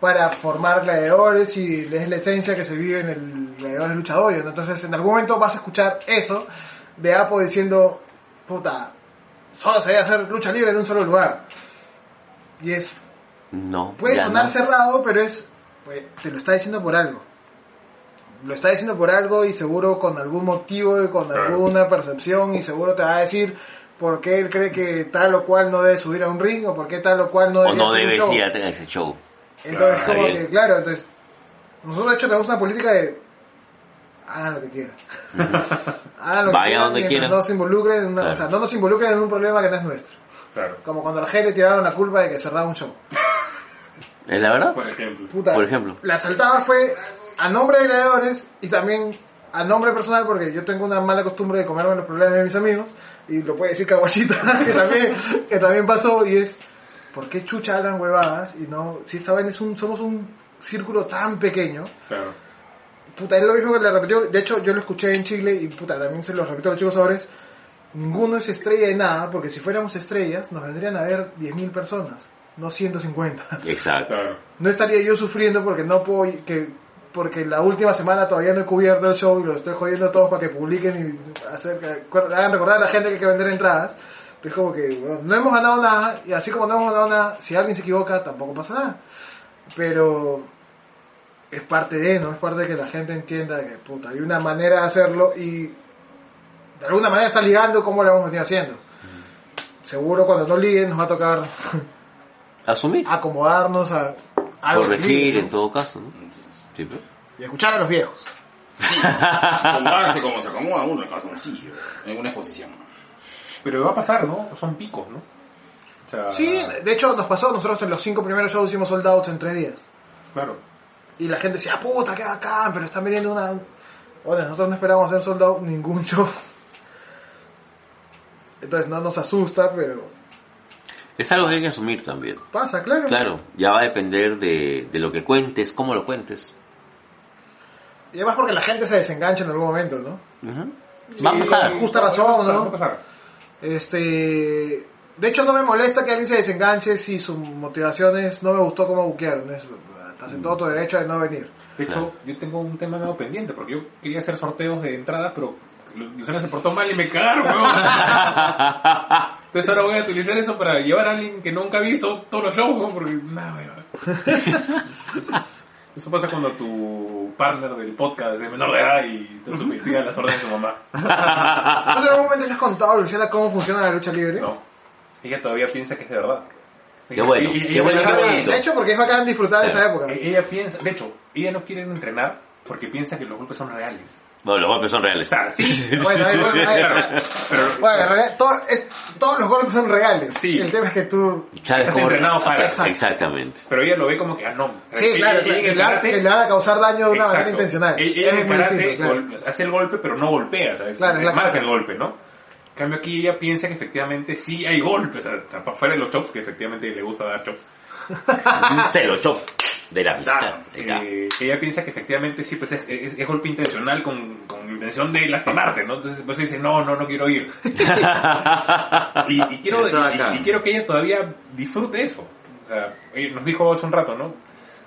para formar gladiadores y es la esencia que se vive en el gladiadores luchadores. ¿no? Entonces en algún momento vas a escuchar eso de Apo diciendo, puta, solo se debe hacer lucha libre en un solo lugar. Y es, No. puede sonar no. cerrado, pero es, pues, te lo está diciendo por algo. lo está diciendo por algo y seguro con algún motivo y con alguna percepción y seguro te va a decir por qué él cree que tal o cual no debe subir a un ring o por qué tal o cual no O debe no un debes show. ir a tener ese show. Entonces, Claro, como bien. que, claro, entonces, nosotros de hecho tenemos una política de hagan lo que quieran. hagan lo que Vayan quieran donde quieran. no se involucren en una, Claro. o sea, no nos involucren en un problema que no es nuestro. Claro. Como cuando a la G le tiraron la culpa de que cerraba un show. ¿Es la verdad? Por ejemplo. Puta, Por ejemplo. La saltada fue a nombre de gladiadores y también a nombre personal porque yo tengo una mala costumbre de comerme los problemas de mis amigos y lo puede decir Caguachita que también, que también pasó y es ¿por qué chucha hablan huevadas? Y no, si esta vez es un, somos un círculo tan pequeño Claro. puta, es lo mismo que le repitió, de hecho yo lo escuché en Chile y puta, también se lo repito a los chicos ahora, es, ninguno es estrella de nada, porque si fuéramos estrellas nos vendrían a ver 10.000 personas, no 150. Exacto. No estaría yo sufriendo porque no puedo, que, porque la última semana todavía no he cubierto el show y lo estoy jodiendo a todos para que publiquen y hacer, que hagan recordar a la gente que hay que vender entradas. Es como que bueno, no hemos ganado nada y así como no hemos ganado nada, si alguien se equivoca tampoco pasa nada. Pero es parte de, ¿no? Es parte de que la gente entienda que puta, hay una manera de hacerlo y de alguna manera está ligando como lo hemos venido haciendo. Seguro cuando no liguen nos va a tocar Asumir. acomodarnos a Corregir ligue, en ¿no? todo caso, ¿no? Sí, pero- y escuchar a los viejos. Acomodarse como se acomoda uno en calzoncillo, en una exposición. Pero va a pasar, ¿no? Son picos, ¿no? O sea, Sí, de hecho nos pasó, nosotros en los cinco primeros shows hicimos sold outs en tres días. Claro. Y la gente decía, puta, qué bacán, pero están vendiendo una... Bueno, nosotros no esperábamos hacer sold out ningún show. Entonces no nos asusta, pero Es algo que hay que asumir también. pasa, claro. Claro, ya va a depender de, de lo que cuentes, cómo lo cuentes. Y además porque la gente se desengancha en algún momento, ¿no? Ujú. Sí, Va a pasar. con justa razón, ¿no? va a pasar. Este... De hecho no me molesta que alguien se desenganche si su motivación es no me gustó cómo buquearon. Es, estás en todo tu derecho de no venir. De hecho, Claro. yo tengo un tema medio pendiente, porque yo quería hacer sorteos de entradas, pero Luciana se portó mal y me cagaron, weón. Entonces ahora voy a utilizar eso para llevar a alguien que nunca ha visto todos los shows, weón, porque nada, weón. Eso pasa cuando tu partner del podcast es menor de edad y te sometía a las órdenes de su mamá. ¿No en algún momento le has contado a Luciana cómo funciona la lucha libre? No. Ella todavía piensa que es de verdad. Qué bueno, Y- y- qué y- bueno, qué bonito. De hecho, porque es bacán disfrutar esa época. Eh, Ella piensa, de hecho, ella no quiere entrenar porque piensa que los golpes son reales. Bueno, los golpes son reales. Sea, sí. Bueno, ahí- bueno, ahí- Pero, Bueno, en realidad, todo- es- todos los golpes son reales. Sí. El tema es que tú... ¿Sabes Estás entrenado para- Exacto. Exactamente. pero ella lo ve como que, ah, no. Sí, Ella- claro, ella que, en el le, que le van a causar daño de una manera Exacto. intencional. Ella ella es karate distinto, claro. gol- hace el golpe, pero no golpea, ¿sabes? Claro, es la Marca el golpe, ¿no? En cambio aquí ella piensa que efectivamente sí hay golpes, o sea, para fuera de los chops, que efectivamente le gusta dar chops. Un celo, chop. De la eh, ella piensa que efectivamente sí, pues es, es- es golpe intencional con, con intención de lastimarte, ¿no? Entonces pues dice, no, no, no quiero ir. y, y quiero, y- quiero que ella todavía disfrute eso. O sea, nos dijo hace un rato, ¿no?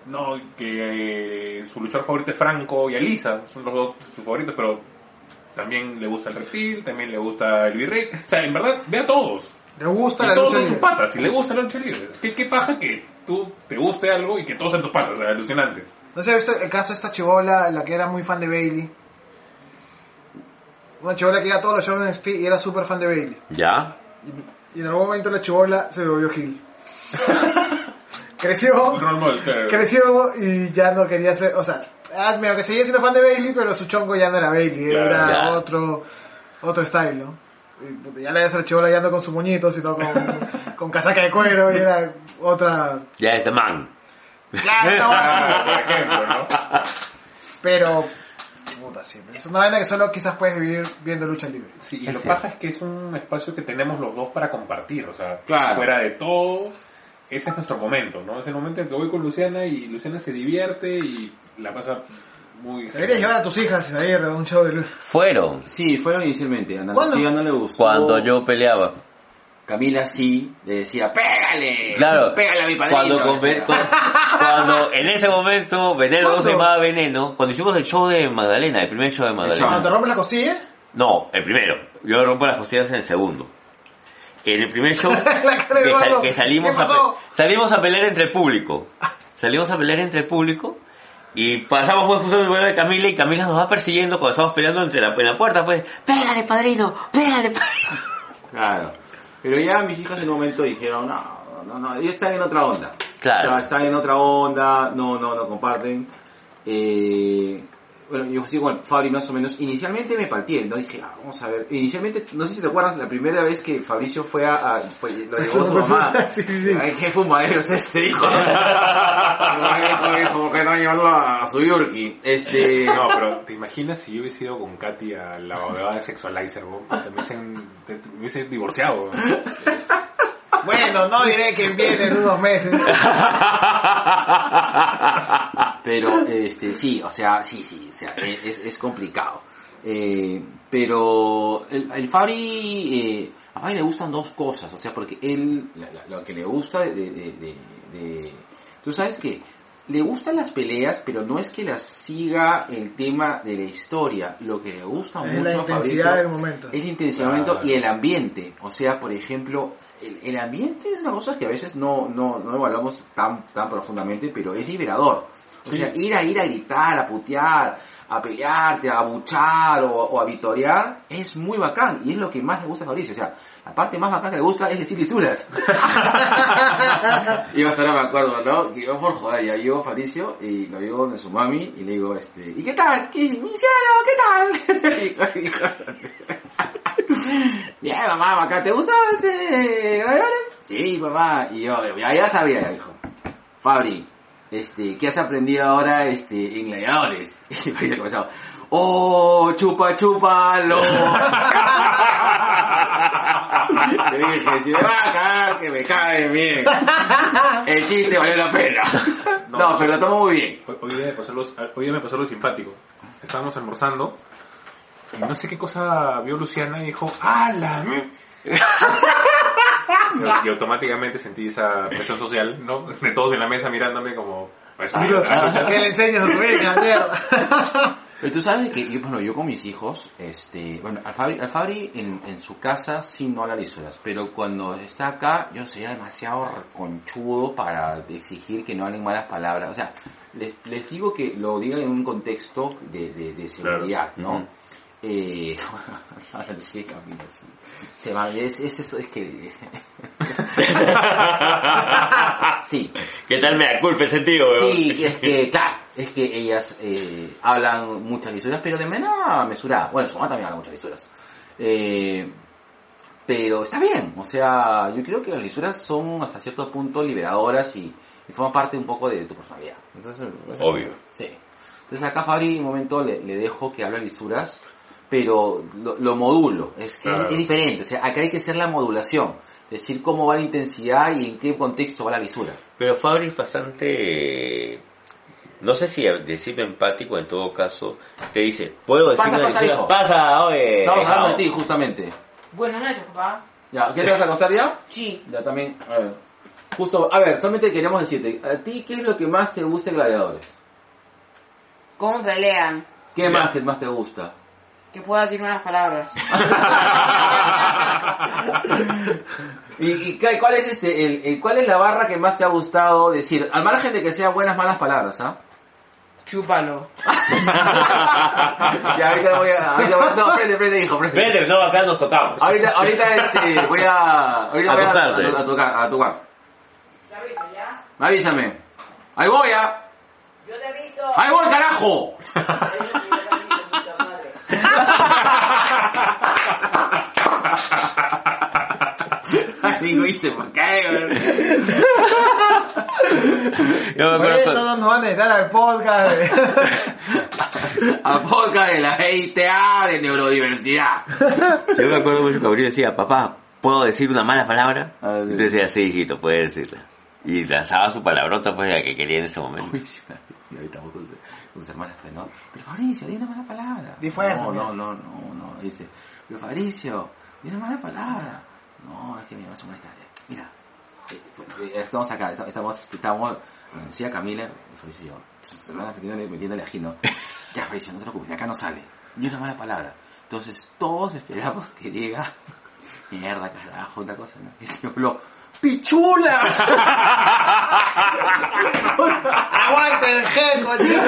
No, que eh, su luchador favorito es Franco y Alisa, son los dos sus favoritos, pero también le gusta el reptil, también le gusta el virrey. O sea, en verdad, ve a todos. Le gusta Y la todos lucha son sus patas, y le gusta la lucha libre. ¿Qué, qué paja que tú te guste algo y que todos sean tus patas? O sea, alucinante. No sé, ¿has visto el caso de esta chivola, la que era muy fan de Bailey? Una chivola que iba a todos los shows de NXT y era súper fan de Bailey. ¿Ya? Y, y en algún momento la chivola se volvió Gil. creció, claro. creció y ya no quería ser, o sea, ah, medio que seguía siendo fan de Bailey, pero su chongo ya no era Bailey, Claro, era ya. otro otro style, ¿no? Y, ya le ves a la chivola ya no con sus moñitos, sino con, con casaca de cuero y era otra... Ya es The Man. Ya, estaba así. Por ejemplo, ¿no? Pero, puta, siempre. Es una vaina que solo quizás puedes vivir viendo lucha libre. Sí, y Es lo que pasa es que es un espacio que tenemos los dos para compartir, o sea, Claro. fuera de todo, ese es nuestro momento, ¿no? Es el momento en que voy con Luciana y Luciana se divierte y la pasa muy... Deberías llevar a tus hijas a ir a un show de luz. Fueron Sí, fueron inicialmente. A cuando yo peleaba. Camila sí le decía, pégale. Claro. Pégale a mi padrino. Cuando, cuando en ese momento Veneno se llamaba Veneno, cuando hicimos el show de Magdalena, el primer show de Cuando te Magdalena. rompes la costilla, No, el primero. Yo rompo las costillas en el segundo. En el primer show que, Eduardo. sal- que salimos, ¿Qué a, salimos a pelear entre el público. Salimos a pelear entre el público. Y pasamos pues justo el vuelo de Camila y Camila nos va persiguiendo cuando estamos peleando entre la, en la puerta, pues, pégale padrino, pégale padrino. Claro. Pero ya mis hijas en un momento dijeron, no, no, no, ellos están en otra onda. Claro. O sea, están en otra onda, no, no, no comparten. Eh, bueno, yo sí, bueno, Fabri más o menos, inicialmente me palteé, ¿no? Dije, ah, vamos a ver, inicialmente, no sé si te acuerdas, la primera vez que Fabricio fue a, a pues, lo llevó su mamá. Sí, sí, sí. Ay, qué fumadero es este, hijo. hijo, que está llevando a su Yorkie. Este, No, pero ¿te imaginas si yo hubiese ido con Katy a la abogada de Sexualizer? Puta, Me hubiesen, te- me hubiese divorciado. bro. Bueno, no diré que viene en unos meses. Pero, este, sí, o sea, sí, sí, o sea, es, es complicado. Eh, pero el, el Fabri, eh, a Fabri le gustan dos cosas, o sea, porque él, la- la- lo que le gusta de, de, de, de- tú sabes que le gustan las peleas, pero no es que las siga el tema de la historia, lo que le gusta Es mucho la a intensidad Fabricio del momento. es el intencionamiento Claro. y el ambiente. O sea, por ejemplo, el, el ambiente es una cosa que a veces no, no, no evaluamos tan, tan profundamente, pero es liberador. O sea, ir a ir a gritar, a putear, a pelearte, a buchar o, o a vitorear, es muy bacán. Y es lo que más le gusta a Fabricio. O sea, la parte más bacán que le gusta es decir lisuras. y hasta ahora me acuerdo, ¿no? Que yo por joder, ya llego Fabricio y lo digo de su mami y le digo, este, ¿y qué tal? ¿Qué, mi cielo, ¿qué tal? Bien, mamá, acá, ¿te gusta este? Sí, mamá. Y yo, ya, ya sabía, ya dijo. Fabri, este, ¿qué has aprendido ahora este, en gladiadores? Oh, chupa, chúpalo. Le dije, si me va a cagar, que me cae bien. El chiste valió la pena. No, pero lo tomo muy bien. Hoy, hoy día me pasó los- hoy día me pasó lo simpático. Estábamos almorzando y no sé qué cosa vio Luciana y dijo, ¡Hala! Y, y automáticamente sentí esa presión social, ¿no? De todos en la mesa mirándome como... "Pues, "Eso Digo, es la lucha". ¿Qué le enseñas a tu hija, mierda? Pero tú sabes que yo, bueno, yo con mis hijos, este, bueno, al Fabri, al Fabri en, en su casa sí no habla lisuras, pero cuando está acá yo sería demasiado conchudo para exigir que no hablen malas palabras. O sea, les, les digo que lo digan en un contexto de, de, de seguridad, ¿no? Ujú. Eh, ahora sí, Camila, sí. Es, es eso, es que... sí, ¿Qué tal me da culpa ese tío, weón? Sí, es que, claro, es que ellas eh, hablan muchas lisuras, pero de manera mesurada. Bueno, su mamá también habla muchas lisuras. Eh, pero está bien, o sea, yo creo que las lisuras son hasta cierto punto liberadoras y, y forman parte un poco de tu personalidad. Entonces, Obvio. Sí. Entonces acá Fabri un momento le, le dejo que hable lisuras, pero lo, lo modulo. Es, Claro. es diferente, o sea, acá hay que hacer la modulación. Decir cómo va la intensidad y en qué contexto va la lisura. Pero Fabri es bastante... No sé si decirlo empático en todo caso. Te dice, ¿puedo decir Pasa, una pasa, hijo. Pasa, oye. Estamos hablando de ti, justamente. Buenas noches, papá. Ya, ¿qué te vas a acostar ya? Sí. Ya también, a ver. Justo, a ver, solamente queríamos decirte, ¿a ti qué es lo que más te gusta de Gladiadores? ¿Cómo pelean? ¿Qué Ya. más que más te gusta? Que puedo decir unas palabras. ¿Y, y qué- cuál es este, el, el- cuál es la barra que más te ha gustado decir? Al margen de que sean buenas, malas palabras, ¿ah? Chúpalo. ya, ahorita voy a, ahorita voy a- no, prende, prende, hijo, prende. Vete, no, acá nos tocamos. Ahorita, ahorita este, voy a, ahorita voy a, a, a tocar, a tocar. ¿Te aviso ya? Avísame. Ahí voy, ¿ah? Yo te aviso. Ahí voy, carajo. Digo, hice por qué, güey? Yo me Por acuerdo eso no nos van a editar al podcast. A podcast de la ITA de neurodiversidad. Yo me acuerdo mucho que Gabriel decía, papá, ¿puedo decir una mala palabra? Ah, Y te decía, sí, hijito, puedes decirla. Y lanzaba su palabrota, pues, la que quería en ese momento. Uy, sí, y ahorita vos con, con sus hermanas, pues, Fabricio, di una mala palabra. Di fuerte, No, no, no, no, no. Dice, pero Fabricio, di una mala palabra. No, es que mi mamá se molesta. Mira, eh, eh, estamos acá, estamos, estamos, Lucía, Camila, Fabricio y yo, metiéndole, metiéndole ají, ¿no? Ya, Fabricio, no te preocupes, acá no sale. Di una mala palabra. Entonces, todos esperamos que diga, mierda, carajo, una cosa, ¿no? Y yo hablo, ¡Pichula! ¡Aguante el gel, cochino!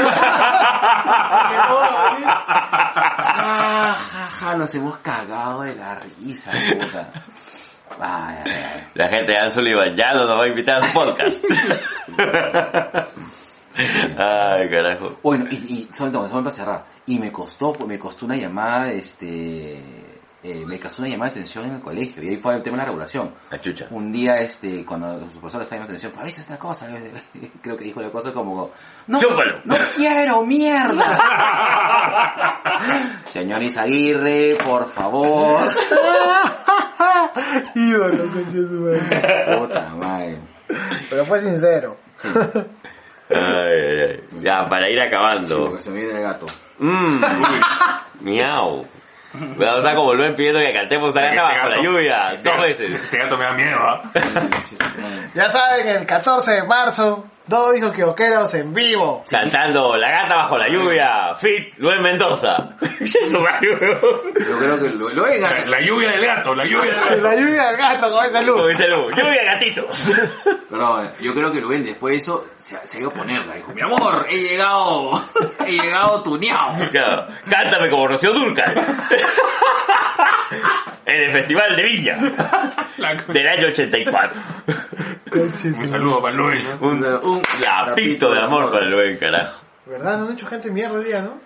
Ja, ja, ja, nos hemos cagado de la risa, puta. Ay, ay, ay. La gente de Sullivan ya no nos va a invitar a su podcast. Ay, carajo. Bueno, y, y solamente, solamente para cerrar, y me costó, pues, me costó una llamada, este, eh, me costó una llamada de atención en el colegio, y ahí fue el tema de la regulación. La chucha. Un día, este, cuando su profesor estaba en atención, Fabricio, esta cosa, creo que dijo la cosa como, no, Chúpalo. no quiero, mierda. Señor Izaguirre, por favor. Ídolo. Puta madre. Pero fue sincero. Ay, ay, ay. Ya, para ir Sí, acabando. porque se me viene el gato. Mmm, miau. Voy a estar como vuelven pidiendo que cantemos la Ese gata bajo la gato- lluvia. Dos veces. Ese gato me da miedo, ¿ah? Ya saben, el 14 de marzo, dos hijos kiosqueros en vivo. Cantando La gata bajo la lluvia. Fit Luis Mendoza. Eso. Yo creo que lo, lo ven La, la lluvia del gato, la lluvia del gato. La lluvia del gato con esa Como luz. dice Lu. Lluvia gatito. Pero eh, yo creo que Luen después de eso se, se iba a ponerla. Dijo, mi amor, he llegado, he llegado tuneado. Claro. Cántame como Rocío Durcal. En el Festival de Viña. La- Del año 84. Un saludo para Luis. Un, un lapito de amor para el buen carajo. ¿Verdad? No han hecho gente mierda hoy día, ¿no?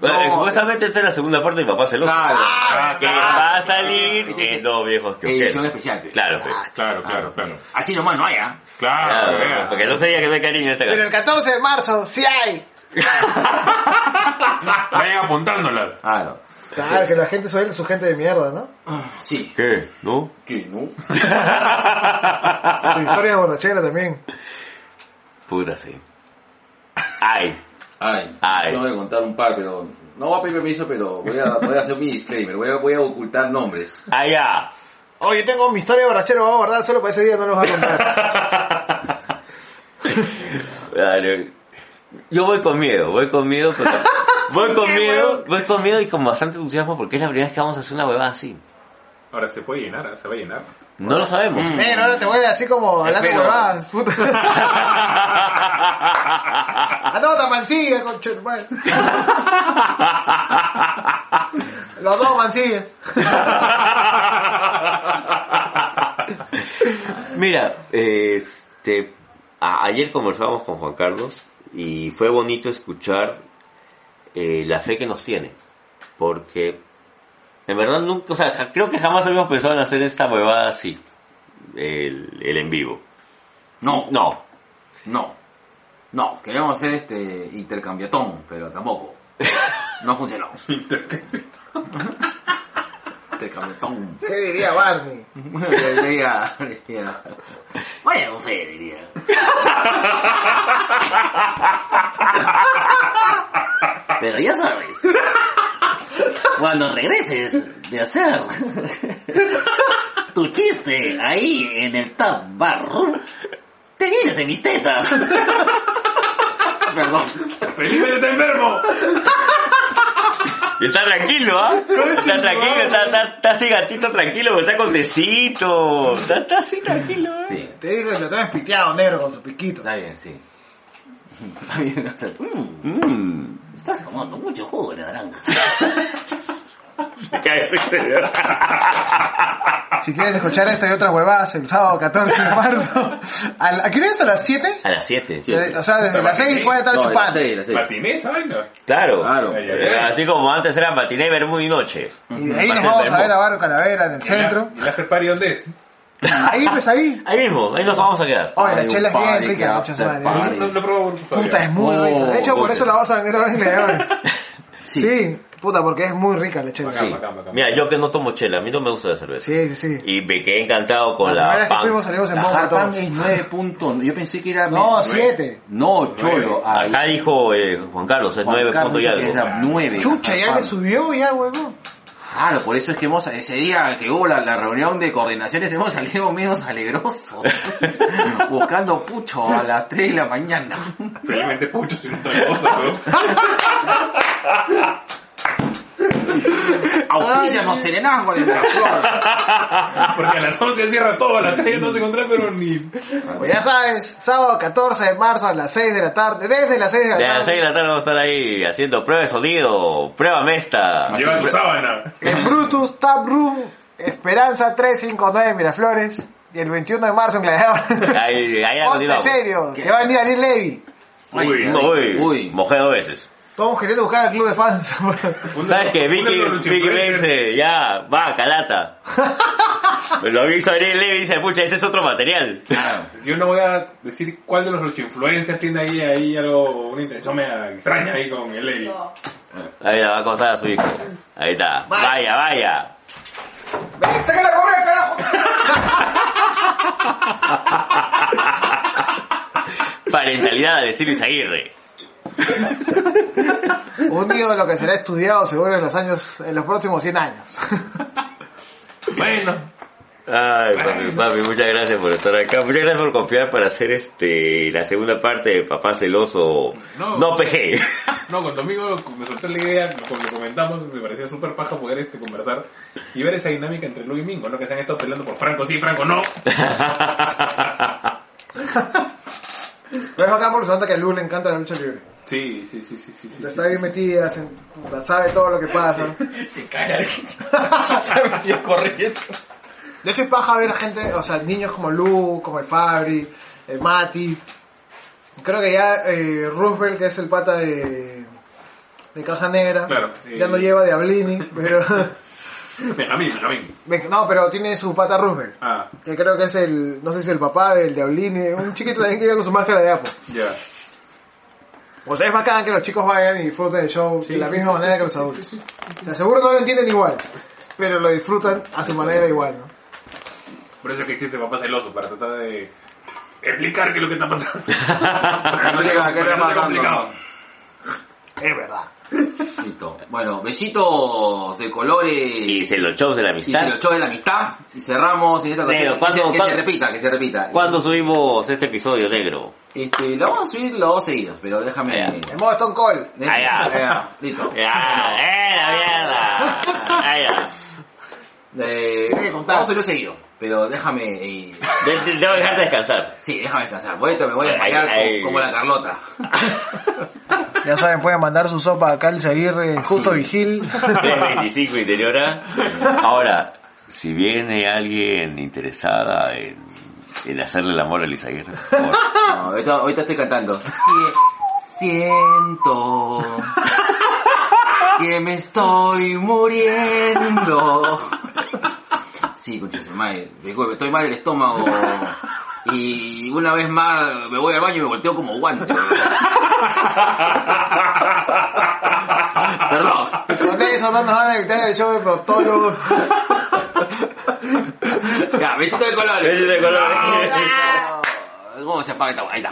Bueno, No. supuestamente esta es la segunda parte de Papá Celoso. Claro. Ah, que va a salir en dos viejos que Edición especial. pues. Claro. Claro, claro, claro. Así nomás no hay, ¿ah? Claro, Claro, venga. porque no sería que me cariño en esta Pero casa. el 14 de marzo, sí hay. Vayan apuntándolas. Claro. Claro, que la gente suele su gente de mierda, ¿no? Sí. ¿Qué? ¿No? ¿Qué, no? Tu historia de borrachera también. Pura sí. Ay, Ay, Ay. tengo que contar un par, pero no voy a pedir permiso, pero voy a, voy a hacer mi disclaimer. Voy a, voy a ocultar nombres. allá. Oye, tengo mi historia de borrachera, voy a guardar solo para ese día, no los voy a contar. Dale. Yo voy con miedo, voy con miedo, pero... Voy con miedo, voy con miedo y con bastante entusiasmo porque es la primera vez que vamos a hacer una huevada así. Ahora se puede llenar, ¿ah? se va a llenar. No lo sabemos. Ven, ahora te voy así como hablando huevadas, puta. Anota mancilla, madre. Los dos mancillas. Mira, este, a- ayer conversábamos con Juan Carlos y fue bonito escuchar eh, la fe que nos tiene, porque en verdad nunca, o sea, creo que jamás habíamos pensado en hacer esta huevada así, el, el en vivo. No, No, no. No, queríamos hacer este intercambiatón, pero tampoco. No funcionó. intercambiatón. ¿Qué diría Barney? diría, diría, Vaya con fe, diría. Pero ya sabes, cuando regreses de hacer tu chiste ahí en el Tab Bar, te vienes en mis tetas. Perdón. ¡Felipe está enfermo! y está tranquilo, ¿ah? Está tranquilo, está, está, está así gatito tranquilo, porque está con tecito, está, está así tranquilo, ¿eh? Sí, Te dijo que lo tenés piteado negro con tu piquito. está bien, sí. Está bien, o sea, mm, Mm. Estás tomando mucho jugo de naranja. Si quieres escuchar esta y otras huevadas el sábado 14 de marzo. ¿A, la- ¿a qué hora es? ¿A las 7? A las 7. Sí. O sea, desde las 6 puede estar No, chupando. Matiné esa vaina. Claro. Claro. Ay, ay, Eh, ay. Así como antes era matiné, vermú y noche. Y de ahí nos vamos a ver a Barrio Calavera en el centro. ¿Y la party dónde es? Ahí, pues ahí. Ahí mismo, ahí nos vamos a quedar. Oye, la chela es bien rica, muchas party. No, no, todavía. Puta, es muy Oh, rica. De hecho, por puta. eso la vamos a vender ahora en Leones. Sí. Sí, puta, porque es muy rica la chela. Bacán, Sí. bacán, bacán. Mira, yo que no tomo chela, a mí no me gusta la cerveza. Sí, sí, sí. Y me quedé encantado con La la pan. fuimos salimos en La Hard Pan es 9 puntos. Yo pensé que era... No, me- 7. No, cholo. Acá dijo eh, Juan Carlos, es Juan 9 Carlos puntos y algo. era 9. Chucha, ya le subió ya, huevón. Claro, por eso es que hemos, ese día que hubo la, la reunión de coordinaciones hemos salido menos alegrosos. buscando pucho a las 3 de la mañana. Felizmente pucho, si no otra cosa, weón. Auspícianos Serenazgo de Miraflores. Porque a las 11 cierra todo, a las 3 no se encuentra, pero ni. Pues ya sabes, sábado 14 de marzo a las 6 de la tarde, desde las 6 de la De las tarde. 6 de la tarde vamos a estar ahí haciendo prueba de sonido, prueba mesta. Lleva tu sábana. En Brutus Tap Room, Esperanza 359 Miraflores. Y el 21 de marzo en Gladiador. Ahí, ahí Ponte serio, que va a venir Ariel Levy. Uy, Uy, Uy. mojé dos veces. Todos queriendo buscar al club de fans. ¿Sabes qué? Vicky, Vicky me dice, ya, va, calata. Lo a Ariel Levy y dice, pucha, ese es otro material. Claro. Yo no voy a decir cuál de los los influencers tiene ahí, ahí algo, una intención media extraña ahí con el Levi. Ahí la va a acosar a su hijo. Ahí está. Vaya, vaya. ¡Ven, sácala a correr, carajo! Parentalidad de Silvio Aguirre. Un ídolo que será estudiado seguro en los años, en los próximos 100 años. Bueno, Ay, papi, papi, muchas gracias por estar acá. Muchas gracias por confiar para hacer este la segunda parte de Papá Celoso. No. No, PG. no, con tu amigo me soltó la idea, como lo comentamos, me parecía súper paja poder este conversar y ver esa dinámica entre Lu y Mingo, ¿no? Que se han estado peleando por Franco sí, Franco no. Pero es porque se nota que a Lu le encanta la lucha libre. Sí, sí, sí, sí, sí. sí, Está bien metida, se- puta, sabe todo lo que pasa. Yo corriendo. De hecho es paja ver a gente, o sea, niños como Lu, como el Fabri, el Mati. Creo que ya eh, Roosevelt, que es el pata de, de Caja Negra, Claro, ya eh. no lleva de Ablini, pero... Benjamín, Benjamín. no, pero tiene su pata Roosevelt. Ah, Que creo que es el, no sé si el papá del Diablini, un chiquito también que iba con su máscara de Apo. ya. O sea, es bacán que los chicos vayan y disfruten del show de la misma manera que los adultos. O sea, seguro no lo entienden igual, pero lo disfrutan a su manera igual, ¿no? Por eso es que existe Papá Celoso, para tratar de explicar qué es lo que está pasando. No Para que está no sea pasando. complicado. Es verdad. Listo. Bueno, besitos de colores. Y se los shows de la Y se amistad. lo echó de la amistad. Y cerramos. Y esta Negro, ocasión- ¿cuándo- que, se, que cuándo- se repita, que se repita. ¿Cuándo subimos este episodio negro? Este, lo vamos a subir los dos seguidos, pero déjame. Ya. En modo Stone Cold. Ah, ya. ya, Listo. Ya, eh, la mierda. Ah, ya. Eh, vamos a subirlo seguido, pero déjame. eh, De- de- Debo dejarte descansar. sí, déjame descansar. Voy, me voy a ay. como, como la Carlota. Ya saben, pueden mandar su sopa a Cal Aguirre, Justo Vigil. 325 interior A. Ahora, si viene alguien interesada en, en hacerle el amor a Liz Aguirre, por favor. No, ahorita, ahorita estoy cantando. Sie- siento que me estoy muriendo. Sí, concha madre. Estoy mal del estómago. Y una vez más me voy al baño y me volteo como guante. Perdón. Con eso no nos van a evitar el show de proctólogos. Ya, besito de colores. Besito de colores. ¿Cómo se apaga esta? Ahí está.